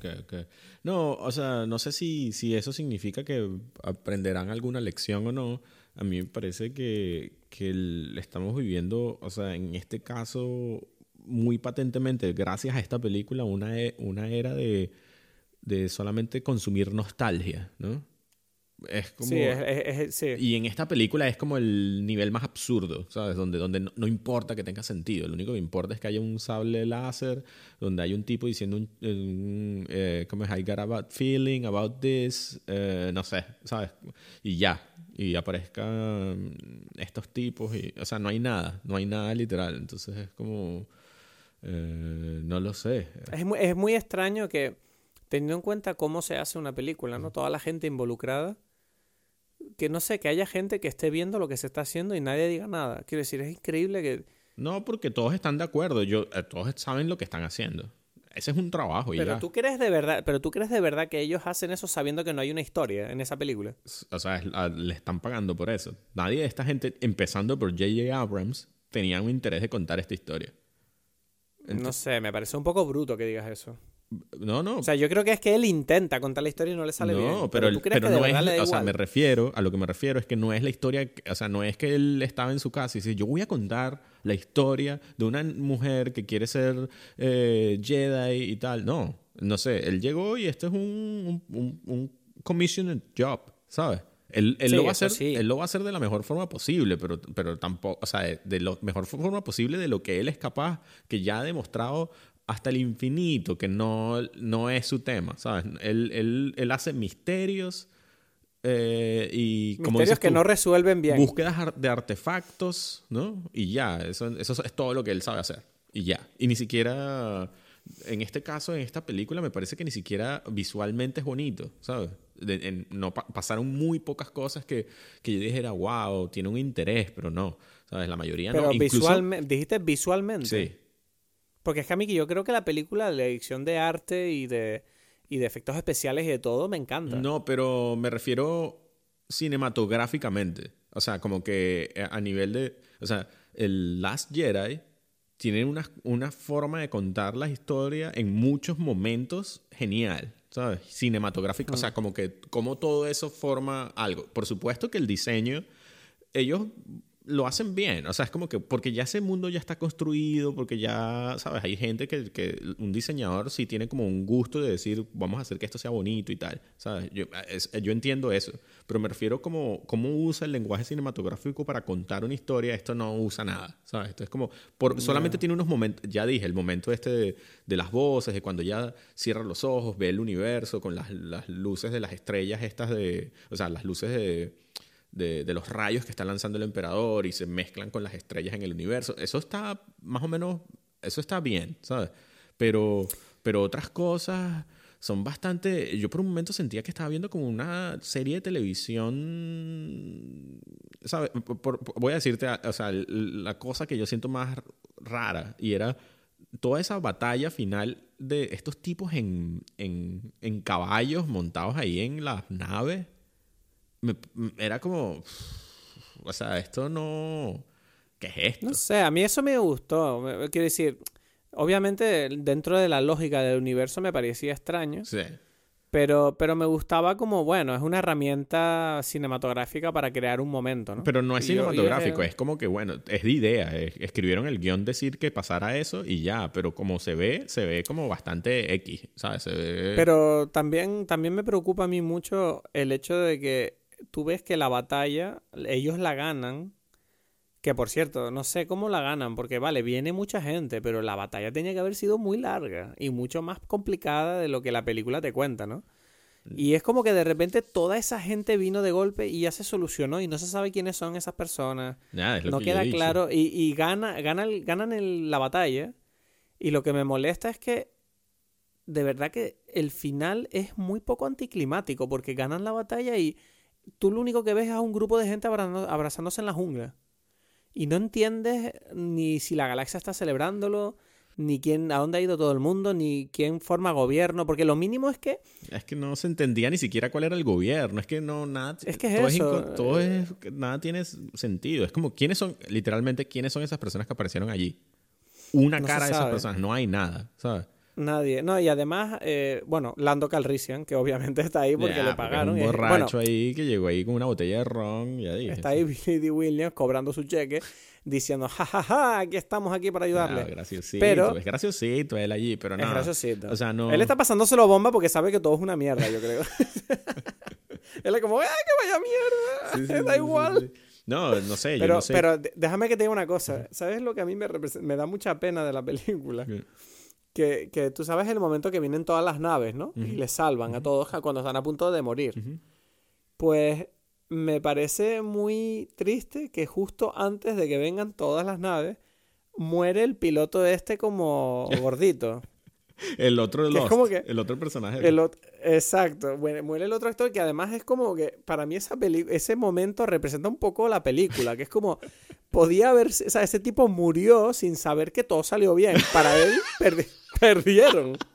S2: No, o sea, no sé si, si eso significa que aprenderán alguna lección o no. A mí me parece que, que estamos viviendo, o sea, en este caso, muy patentemente, gracias a esta película, una, e, una era de, de solamente consumir nostalgia, ¿no? Es como...
S1: Sí, es, sí.
S2: Y en esta película es como el nivel más absurdo, ¿sabes? Donde, donde no, importa que tenga sentido. Lo único que importa es que haya un sable láser, donde hay un tipo diciendo un... Eh, ¿Cómo es? I got a bad feeling about this. Eh, no sé, ¿sabes? Y ya. Y aparezcan estos tipos. Y, o sea, no hay nada. No hay nada literal. Entonces es como... Eh, no lo sé.
S1: Es muy, es muy extraño que, teniendo en cuenta cómo se hace una película, ¿no? Toda la gente involucrada, que no sé, que haya gente que esté viendo lo que se está haciendo y nadie diga nada. Quiero decir, es increíble que...
S2: No, porque todos están de acuerdo, Yo, eh, todos saben lo que están haciendo. Ese es un trabajo
S1: pero tú crees de verdad, pero tú crees de verdad que ellos hacen eso sabiendo que no hay una historia en esa película.
S2: O sea, le están pagando por eso. Nadie de esta gente, empezando por J.J. Abrams, tenía un interés de contar esta historia
S1: no sé, me parece un poco bruto que digas eso.
S2: No, no.
S1: O sea, yo creo que es que él intenta contar la historia y no le sale bien. No,
S2: pero, ¿tú crees que no es, o sea, me refiero, a lo que me refiero es que no es la historia, o sea, no es que él estaba en su casa y dice, yo voy a contar la historia de una mujer que quiere ser eh, Jedi y tal. No, no sé, él llegó y esto es un, un, un commissioned job, ¿sabes? Él, lo va a hacer, él lo va a hacer de la mejor forma posible, pero, pero tampoco, o sea, de la mejor forma posible de lo que él es capaz, que ya ha demostrado hasta el infinito que no, no es su tema, ¿sabes? Él, él, hace misterios eh, y...
S1: Como misterios que no resuelven bien.
S2: Búsquedas de artefactos, ¿no? Y ya, eso, eso es todo lo que él sabe hacer. Y ya. Y ni siquiera en este caso, en esta película, me parece que ni siquiera visualmente es bonito, ¿sabes? no, pasaron muy pocas cosas que, que yo dijera, wow, tiene un interés, pero no, ¿sabes? La mayoría
S1: pero
S2: no.
S1: Pero visualmente, dijiste visualmente.
S2: Sí.
S1: Porque es que a mí yo creo que la película, la edición de arte y de, y de efectos especiales y de todo, me encanta.
S2: No, pero me refiero cinematográficamente. O sea, como que a nivel de... O sea, el Last Jedi tiene una, una forma de contar la historia en muchos momentos genial, ¿sabes? Cinematográfico, o sea, como que como todo eso forma algo. Por supuesto que el diseño, ellos lo hacen bien. O sea, es como que porque ya ese mundo ya está construido, porque ya, ¿sabes? Hay gente que, que un diseñador sí tiene como un gusto de decir, vamos a hacer que esto sea bonito y tal, ¿sabes? Yo, yo entiendo eso, pero me refiero como cómo usa el lenguaje cinematográfico para contar una historia, esto no usa nada, ¿sabes? Esto es como, por, solamente tiene unos momentos, ya dije, el momento este de, de, las voces, de cuando ya cierra los ojos, ve el universo con las, las luces de las estrellas estas de, o sea, las luces de de, los rayos que está lanzando el emperador y se mezclan con las estrellas en el universo. Eso está más o menos, eso está bien, ¿sabes? Pero, pero otras cosas son bastante... Yo por un momento sentía que estaba viendo como una serie de televisión, ¿sabes? voy a decirte, o sea, la cosa que yo siento más rara y era toda esa batalla final de estos tipos en, en, en caballos montados ahí en las naves era como, o sea, esto no... ¿Qué es esto?
S1: No sé, a mí eso me gustó. Quiero decir, Obviamente, dentro de la lógica del universo me parecía extraño.
S2: Sí.
S1: Pero, pero me gustaba como, bueno, es una herramienta cinematográfica para crear un momento, ¿no?
S2: Pero no es
S1: Y yo- y
S2: cinematográfico, es como que, bueno, es de idea. es- escribieron el guion decir que pasara eso y ya, pero como se ve, se ve como bastante X, ¿sabes? Se ve...
S1: Pero también, también me preocupa a mí mucho el hecho de que tú ves que la batalla, ellos la ganan. Que por cierto, no sé cómo la ganan, porque vale, viene mucha gente, pero la batalla tenía que haber sido muy larga y mucho más complicada de lo que la película te cuenta, ¿no? Y es como que de repente toda esa gente vino de golpe y ya se solucionó y no se sabe quiénes son esas personas.
S2: Es lo
S1: no
S2: que
S1: queda claro y, y gana, gana el- ganan el- la batalla y lo que me molesta es que de verdad que el final es muy poco anticlimático porque ganan la batalla y tú lo único que ves es a un grupo de gente abrazándose en la jungla y no entiendes ni si la galaxia está celebrándolo ni quién a dónde ha ido todo el mundo ni quién forma gobierno porque lo mínimo es que
S2: Es que no se entendía ni siquiera cuál era el gobierno. Es que no, nada.
S1: Es que es
S2: todo
S1: eso,
S2: inco- todo es. Nada tiene sentido. Es como, ¿quiénes son, literalmente, quiénes son esas personas que aparecieron allí? Una
S1: No
S2: cara de esas personas. No hay nada, ¿sabes?
S1: Nadie no y además eh, bueno Lando Calrissian que obviamente está ahí porque le
S2: es
S1: pagaron
S2: un
S1: y-
S2: borracho
S1: bueno,
S2: ahí que llegó ahí con una botella de ron. Ya dije.
S1: Está ahí Billy Williams cobrando su cheque, diciendo, jajaja, aquí estamos aquí para ayudarle.
S2: Ah, graciosito.
S1: Pero-
S2: es graciosito él allí, pero no.
S1: Es graciosito.
S2: O sea, no.
S1: Él está pasándoselo bomba porque sabe que todo es una mierda, yo creo. Él es como, ¡ay, que vaya mierda!
S2: Sí,
S1: igual.
S2: No, no sé, yo
S1: Pero,
S2: no sé.
S1: pero déjame que te diga una cosa. ¿Sabes lo que a mí me, me da mucha pena de la película?
S2: ¿Qué?
S1: Que, que tú sabes el momento que vienen todas las naves, ¿no? Y les salvan a todos cuando están a punto de morir. Pues me parece muy triste que justo antes de que vengan todas las naves, muere el piloto este como gordito.
S2: El otro
S1: Que es
S2: Lost,
S1: como que-
S2: el otro personaje.
S1: El exacto, muere, muere el otro actor que además es como que para mí esa peli- ese momento representa un poco la película, que es como podía haber, o sea, ese tipo murió sin saber que todo salió bien. Para él perdi- perdieron.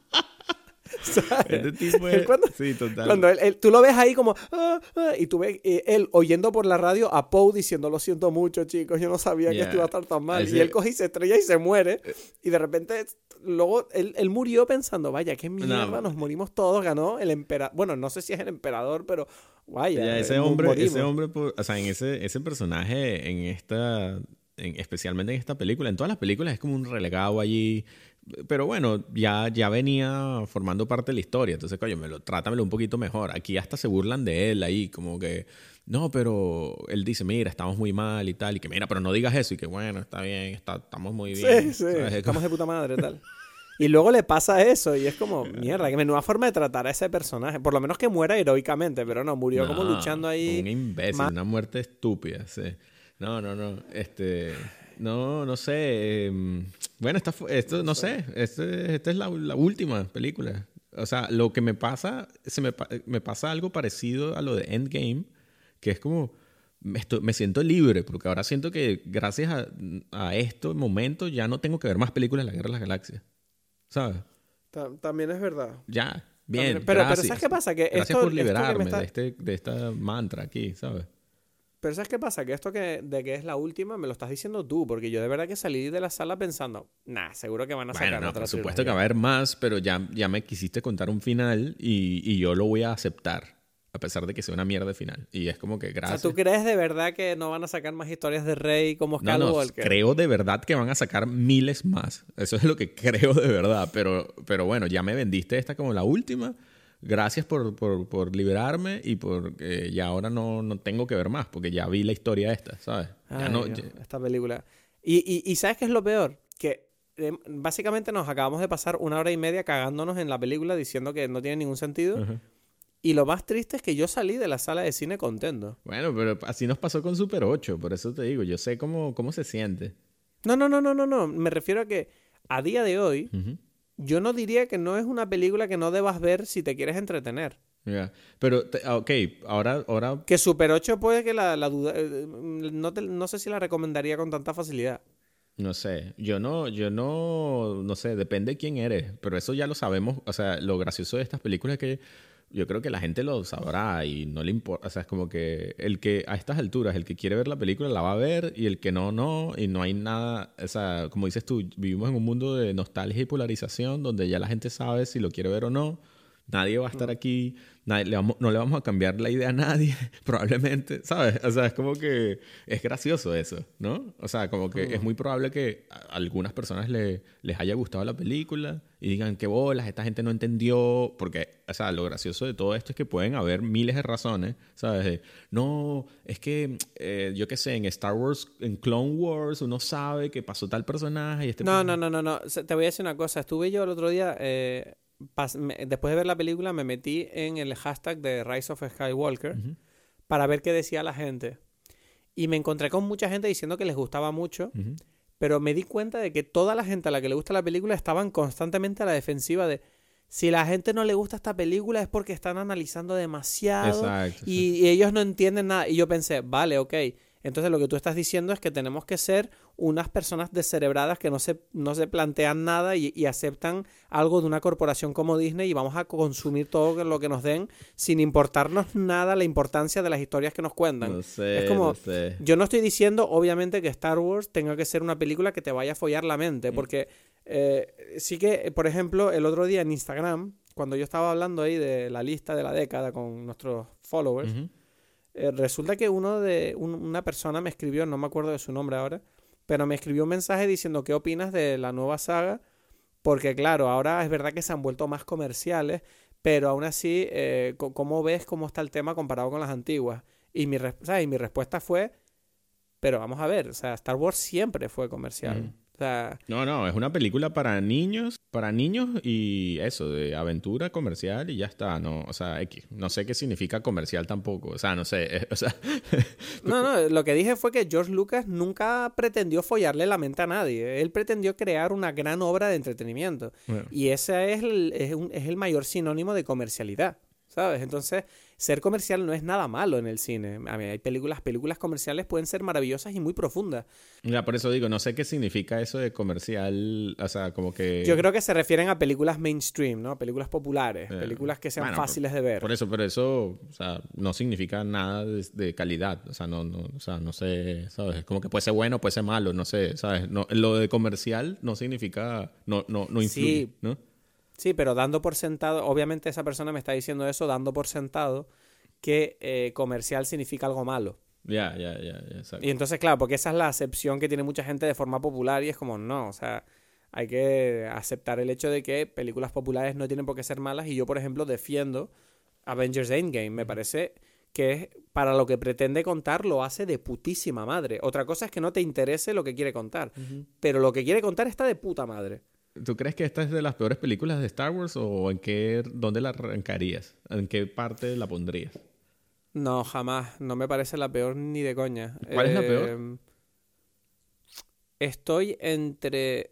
S1: ¿Sabes?
S2: Este tipo es...
S1: Cuando-
S2: sí, total.
S1: Cuando él, él- tú lo ves ahí como, "Ah, ah", y tú ves eh, él oyendo por la radio a Poe diciendo, lo siento mucho, chicos, yo no sabía que
S2: Ya.
S1: esto iba a estar tan mal. Y él coge y se estrella y se muere. Y de repente, luego, él, él murió pensando, vaya, qué mierda,
S2: No.
S1: nos morimos todos, ganó el emperador. Bueno, no sé si es el emperador, pero vaya.
S2: Ya, ese
S1: eh,
S2: hombre,
S1: morimos.
S2: ese hombre, por- o sea, en ese, ese personaje, en esta, en- especialmente en esta película, en todas las películas es como un relegado allí. Pero bueno, ya, ya venía formando parte de la historia. Entonces, coño, me lo, trátamelo un poquito mejor. Aquí hasta se burlan de él ahí, como que, no, pero él dice, mira, estamos muy mal y tal. Y que, mira, pero no digas eso. Y que, bueno, está bien, está, estamos muy bien.
S1: Sí, sí,
S2: ¿sabes? Es como-
S1: estamos de puta madre, tal. Y luego le pasa eso y es como, mierda, que menuda forma de tratar a ese personaje. Por lo menos que muera heroicamente, pero no, murió como luchando ahí.
S2: Un imbécil, una muerte estúpida, sí. No, no, no. Este. No, no sé. em, bueno, esta, esto, no sé. Este, esta es la, la última película. O sea, lo que me pasa, se me, me pasa algo parecido a lo de Endgame, que es como. Me, esto- me siento libre, porque ahora siento que gracias a, a este momento ya no tengo que ver más películas de la Guerra de las Galaxias. ¿Sabes?
S1: Ta- También es verdad.
S2: Ya, bien.
S1: Pero- pero
S2: gracias.
S1: ¿sabes qué pasa? Que
S2: gracias
S1: esto-
S2: por
S1: esto que
S2: liberarme
S1: está-
S2: de, este, de esta mantra aquí, ¿sabes?
S1: Pero ¿sabes qué pasa? Que esto que, de que es la última me lo estás diciendo tú, porque yo de verdad que salí de la sala pensando, nah, seguro que van a sacar
S2: Bueno, no,
S1: otra
S2: por supuesto que
S1: trilogía".
S2: va a haber más, pero ya, ya me quisiste contar un final y, y yo lo voy a aceptar, a pesar de que sea una mierda de final. Y es como que
S1: O sea,
S2: gracias.
S1: ¿tú crees de verdad que no van a sacar más historias de Rey como
S2: no, no,
S1: Skywalker?
S2: creo de verdad que van a sacar miles más. Eso es lo que creo de verdad. Pero, pero bueno, ya me vendiste esta como la última. Gracias por, por, por liberarme y por que ya ahora no, no tengo que ver más, porque ya vi la historia esta, ¿sabes? Ya
S1: Ay,
S2: no,
S1: Dios,
S2: ya-
S1: esta película. Y, y, y ¿sabes qué es lo peor? Que eh, básicamente nos acabamos de pasar una hora y media cagándonos en la película diciendo que no tiene ningún sentido. Y lo más triste es que yo salí de la sala de cine contento.
S2: Bueno, pero así nos pasó con Super 8, por eso te digo, yo sé cómo, cómo se siente.
S1: No, no, no, no, no, no. Me refiero a que a día de hoy. Yo no diría que no es una película que no debas ver si te quieres entretener.
S2: Ya. Pero, te- ah, ok, ahora, ahora
S1: Que Super 8 puede que la, la duda... eh, no, te- no sé si la recomendaría con tanta facilidad.
S2: no sé, yo no, yo no, no sé, depende de quién eres, pero eso ya lo sabemos, o sea, lo gracioso de estas películas es que yo creo que la gente lo sabrá y no le importa. O sea, es como que el que a estas alturas, el que quiere ver la película la va a ver y el que no, no. Y no hay nada. O sea, como dices tú, vivimos en un mundo de nostalgia y polarización donde ya la gente sabe si lo quiere ver o no. Nadie va a estar aquí, nadie, le vamos, no le vamos a cambiar la idea a nadie, probablemente, ¿sabes? O sea, es como que es gracioso eso, ¿no? O sea, como que es muy probable que a algunas personas le, les haya gustado la película y digan que bolas, esta gente no entendió, porque, o sea, lo gracioso de todo esto es que pueden haber miles de razones, ¿sabes? no, es que, eh, yo qué sé, en Star Wars, en Clone Wars, uno sabe que pasó tal personaje y este...
S1: No, no, no, no, no, te voy a decir una cosa, estuve yo el otro día... Eh después de ver la película me metí en el hashtag de Rise of Skywalker para ver qué decía la gente. Y me encontré con mucha gente diciendo que les gustaba mucho, pero me di cuenta de que toda la gente a la que le gusta la película estaban constantemente a la defensiva de si la gente no le gusta esta película es porque están analizando demasiado y, y, ellos no entienden nada. Y yo pensé, vale, ok, entonces lo que tú estás diciendo es que tenemos que ser unas personas descerebradas que no se, no se plantean nada y, aceptan algo de una corporación como Disney y vamos a consumir todo lo que nos den sin importarnos nada la importancia de las historias que nos cuentan.
S2: No sé,
S1: es como,
S2: sé.
S1: yo no estoy diciendo obviamente que Star Wars tenga que ser una película que te vaya a follar la mente, mm. porque eh, sí que, por ejemplo, el otro día en Instagram, cuando yo estaba hablando ahí de la lista de la década con nuestros followers, eh, resulta que uno de una persona me escribió, no me acuerdo de su nombre ahora, pero me escribió un mensaje diciendo qué opinas de la nueva saga, porque claro, ahora es verdad que se han vuelto más comerciales, pero aún así, eh, ¿cómo ves cómo está el tema comparado con las antiguas? Y mi, y mi respuesta fue, pero vamos a ver, o sea, Star Wars siempre fue comercial
S2: no, no, es una película para niños, para niños y eso, de aventura comercial y ya está, no, o sea, X. No sé qué significa comercial tampoco, o sea, no sé, o sea...
S1: no, no, lo que dije fue que George Lucas nunca pretendió follarle la mente a nadie, él pretendió crear una gran obra de entretenimiento y ese es es, es el mayor sinónimo de comercialidad, ¿sabes? Entonces ser comercial no es nada malo en el cine. A mí hay películas, películas comerciales pueden ser maravillosas y muy profundas.
S2: Ya, por eso digo, no sé qué significa eso de comercial, o sea, como que...
S1: Yo creo que se refieren a películas mainstream, ¿no? Películas populares, eh, películas que sean fáciles de ver.
S2: Por eso, pero eso, o sea, no significa nada de, calidad, o sea, no, no, o sea, no sé, ¿sabes? Como que puede ser bueno, puede ser malo, no sé, ¿sabes? No, lo de comercial no significa, no, no, no influye, sí. ¿no?
S1: Sí, pero dando por sentado, obviamente esa persona me está diciendo eso dando por sentado que eh, comercial significa algo malo.
S2: Ya, ya, ya,
S1: Y entonces, claro, porque esa es la acepción que tiene mucha gente de forma popular y es como, no, o sea, hay que aceptar el hecho de que películas populares no tienen por qué ser malas y yo, por ejemplo, defiendo Avengers Endgame. Me parece que para lo que pretende contar lo hace de putísima madre. Otra cosa es que no te interese lo que quiere contar, pero lo que quiere contar está de puta madre.
S2: ¿Tú crees que esta es de las peores películas de Star Wars o en qué, dónde la arrancarías? ¿En qué parte la pondrías?
S1: No, jamás. No me parece la peor ni de coña.
S2: ¿Cuál es la peor? Em,
S1: estoy entre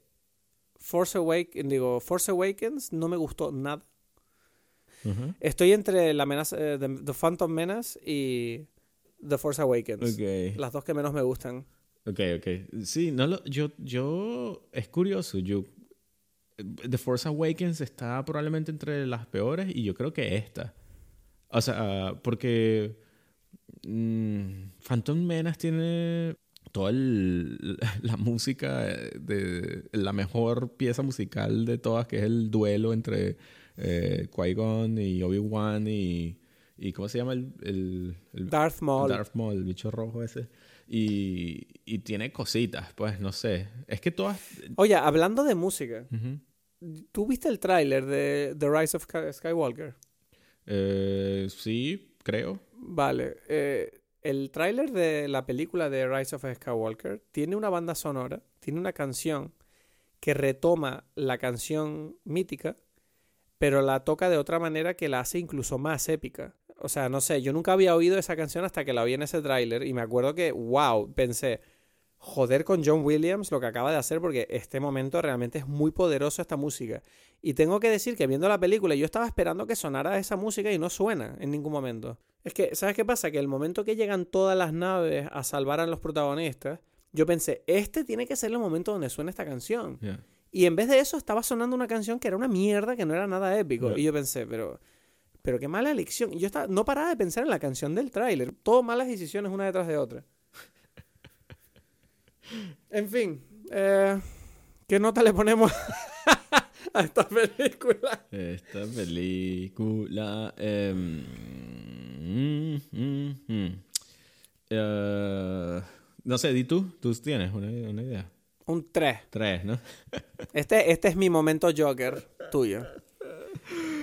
S1: Force Awakens, digo, Force Awakens no me gustó nada. Estoy entre la amenaza, eh, The Phantom Menace y The Force Awakens. Las dos que menos me gustan.
S2: Ok, ok. Sí, no lo, yo, yo, es curioso, yo The Force Awakens está probablemente entre las peores y yo creo que esta. O sea, porque mm, Phantom Menace tiene toda la música de la mejor pieza musical de todas, que es el duelo entre eh, Qui-Gon y Obi-Wan y, y... ¿Cómo se llama el, el,
S1: Darth Maul.
S2: Darth Maul, el bicho rojo ese. Y, y, tiene cositas, pues no sé. Es que todas.
S1: Oye, hablando de música, ¿Tú viste el tráiler de The Rise of Skywalker?
S2: Eh, sí, creo.
S1: Vale. Eh, el tráiler de la película de Rise of Skywalker tiene una banda sonora, tiene una canción que retoma la canción mítica, pero la toca de otra manera que la hace incluso más épica. O sea, no sé, yo nunca había oído esa canción hasta que la vi en ese tráiler y me acuerdo que, wow, pensé, joder con John Williams lo que acaba de hacer porque este momento realmente es muy poderoso esta música. Y tengo que decir que viendo la película yo estaba esperando que sonara esa música y no suena en ningún momento. Es que, ¿sabes qué pasa? Que el momento que llegan todas las naves a salvar a los protagonistas, yo pensé, este tiene que ser el momento donde suena esta canción. Y en vez de eso estaba sonando una canción que era una mierda, que no era nada épico. Y yo pensé, pero pero qué mala elección. Y yo estaba, no paraba de pensar en la canción del tráiler. Todo malas decisiones una detrás de otra. En fin, eh, ¿qué nota le ponemos a esta película?
S2: Esta película... em, mm, mm, mm. Eh, no sé, di tú, tú tienes una, una idea.
S1: Un 3.
S2: Tres, ¿no?
S1: Este, este es mi momento Joker tuyo.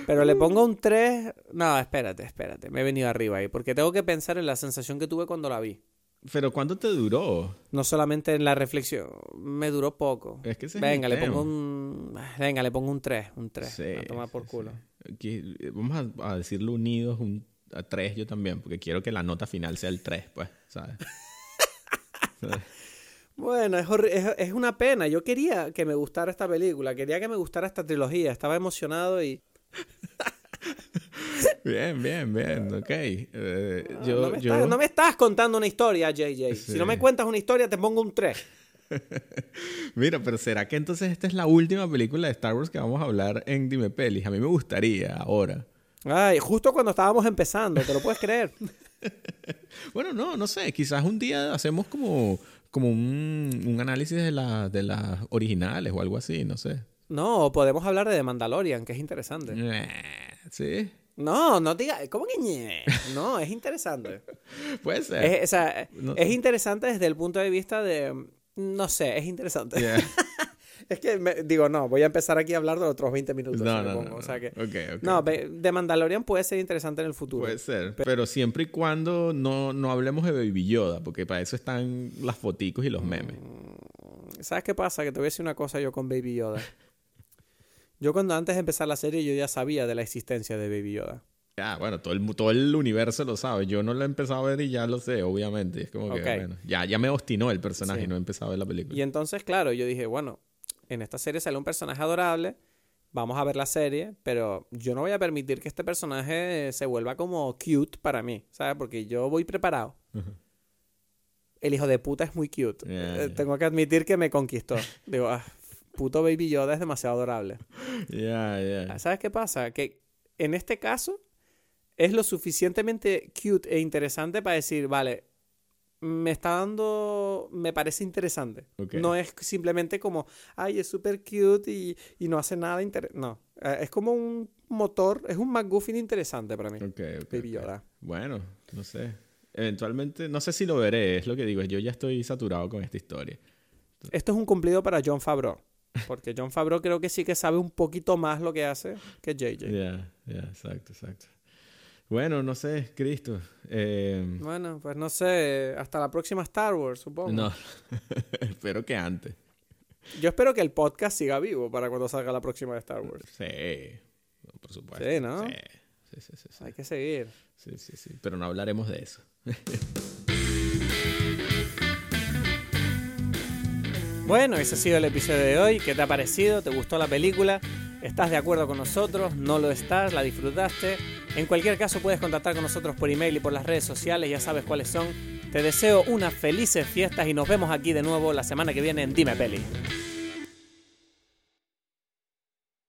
S1: Pero le pongo un 3. No, espérate, espérate. Me he venido arriba ahí. Porque tengo que pensar en la sensación que tuve cuando la vi.
S2: Pero ¿cuánto te duró?
S1: No solamente en la reflexión. Me duró poco.
S2: Es que ese es el
S1: Venga, le pongo un. Venga, le pongo un 3. Un 3.
S2: Sí,
S1: a tomar por
S2: sí,
S1: culo.
S2: sí. Eh, vamos a, a decirlo unidos, un, a tres yo también, porque quiero que la nota final sea el 3, pues, ¿sabes?
S1: Bueno, es, es, es una pena. Yo quería que me gustara esta película. Quería que me gustara esta trilogía. Estaba emocionado y.
S2: bien, bien, bien, ok. Eh,
S1: No,
S2: yo,
S1: no, me
S2: yo-
S1: estás, no me estás contando una historia, JJ. Si no me cuentas una historia, te pongo un 3.
S2: Mira, pero ¿será que entonces esta es la última película de Star Wars que vamos a hablar en Dime Pelis? A mí me gustaría ahora.
S1: Ay, justo cuando estábamos empezando, ¿te lo puedes creer?
S2: Bueno, no, no sé. Quizás un día hacemos como, como un, un análisis de, la, de las originales o algo así, no sé.
S1: No, podemos hablar de The Mandalorian, que es interesante.
S2: Eh, ¿Sí?
S1: No, no diga, ¿cómo que ñe? No, es interesante.
S2: Puede ser.
S1: Es, o sea,
S2: No
S1: es
S2: sé.
S1: interesante desde el punto de vista de... No sé, es interesante.
S2: Yeah.
S1: Es que me- digo, no, voy a empezar aquí a hablar de los otros 20 minutos.
S2: No, no, no,
S1: o sea que...
S2: Ok, ok.
S1: No, The Mandalorian puede ser interesante en el futuro.
S2: Puede ser. Pero siempre y cuando no, no hablemos de Baby Yoda, porque para eso están las foticos y los memes.
S1: ¿Sabes qué pasa? Que te voy a decir una cosa yo con Baby Yoda. Yo cuando antes de empezar la serie yo ya sabía de la existencia de Baby Yoda.
S2: Ya, bueno, todo el, todo el universo lo sabe. Yo no lo he empezado a ver y ya lo sé, obviamente. Es como que, bueno, ya, ya me obstinó el personaje
S1: Sí.
S2: y no he empezado a ver la película.
S1: Y entonces, claro, yo dije, bueno, en esta serie sale un personaje adorable, vamos a ver la serie, pero yo no voy a permitir que este personaje se vuelva como cute para mí, ¿sabes? Porque yo voy preparado. El hijo de puta es muy cute. Eh. Tengo que admitir que me conquistó. Digo, ah, puto Baby Yoda es demasiado adorable.
S2: Ya, ya.
S1: ¿Sabes qué pasa? Que en este caso es lo suficientemente cute e interesante para decir, vale, me está dando, me parece interesante. No es simplemente como, ay, es súper cute y, y no hace nada interesante. No, Eh, es como un motor, es un McGuffin interesante para mí. Baby. Yoda.
S2: Bueno, no sé. Eventualmente, no sé si lo veré, es lo que digo. Yo ya estoy saturado con esta historia.
S1: Esto es un cumplido para John Favreau. Porque John Favreau creo que sí que sabe un poquito más lo que hace que JJ.
S2: Ya, ya, exacto, exacto. Bueno, no sé, Cristo. Eh,
S1: Bueno, pues no sé, hasta la próxima Star Wars, supongo.
S2: no, espero que antes.
S1: Yo espero que el podcast siga vivo para cuando salga la próxima de Star Wars.
S2: Sí, por supuesto.
S1: Sí, ¿no?
S2: Sí, sí, sí, sí, sí.
S1: Hay que seguir.
S2: Sí, sí, sí. Pero no hablaremos de eso.
S1: Bueno, ese ha sido el episodio de hoy. ¿Qué te ha parecido? ¿Te gustó la película? ¿Estás de acuerdo con nosotros? ¿No lo estás? ¿La disfrutaste? En cualquier caso puedes contactar con nosotros por email y por las redes sociales, ya sabes cuáles son. Te deseo unas felices fiestas y nos vemos aquí de nuevo la semana que viene en Dime Peli.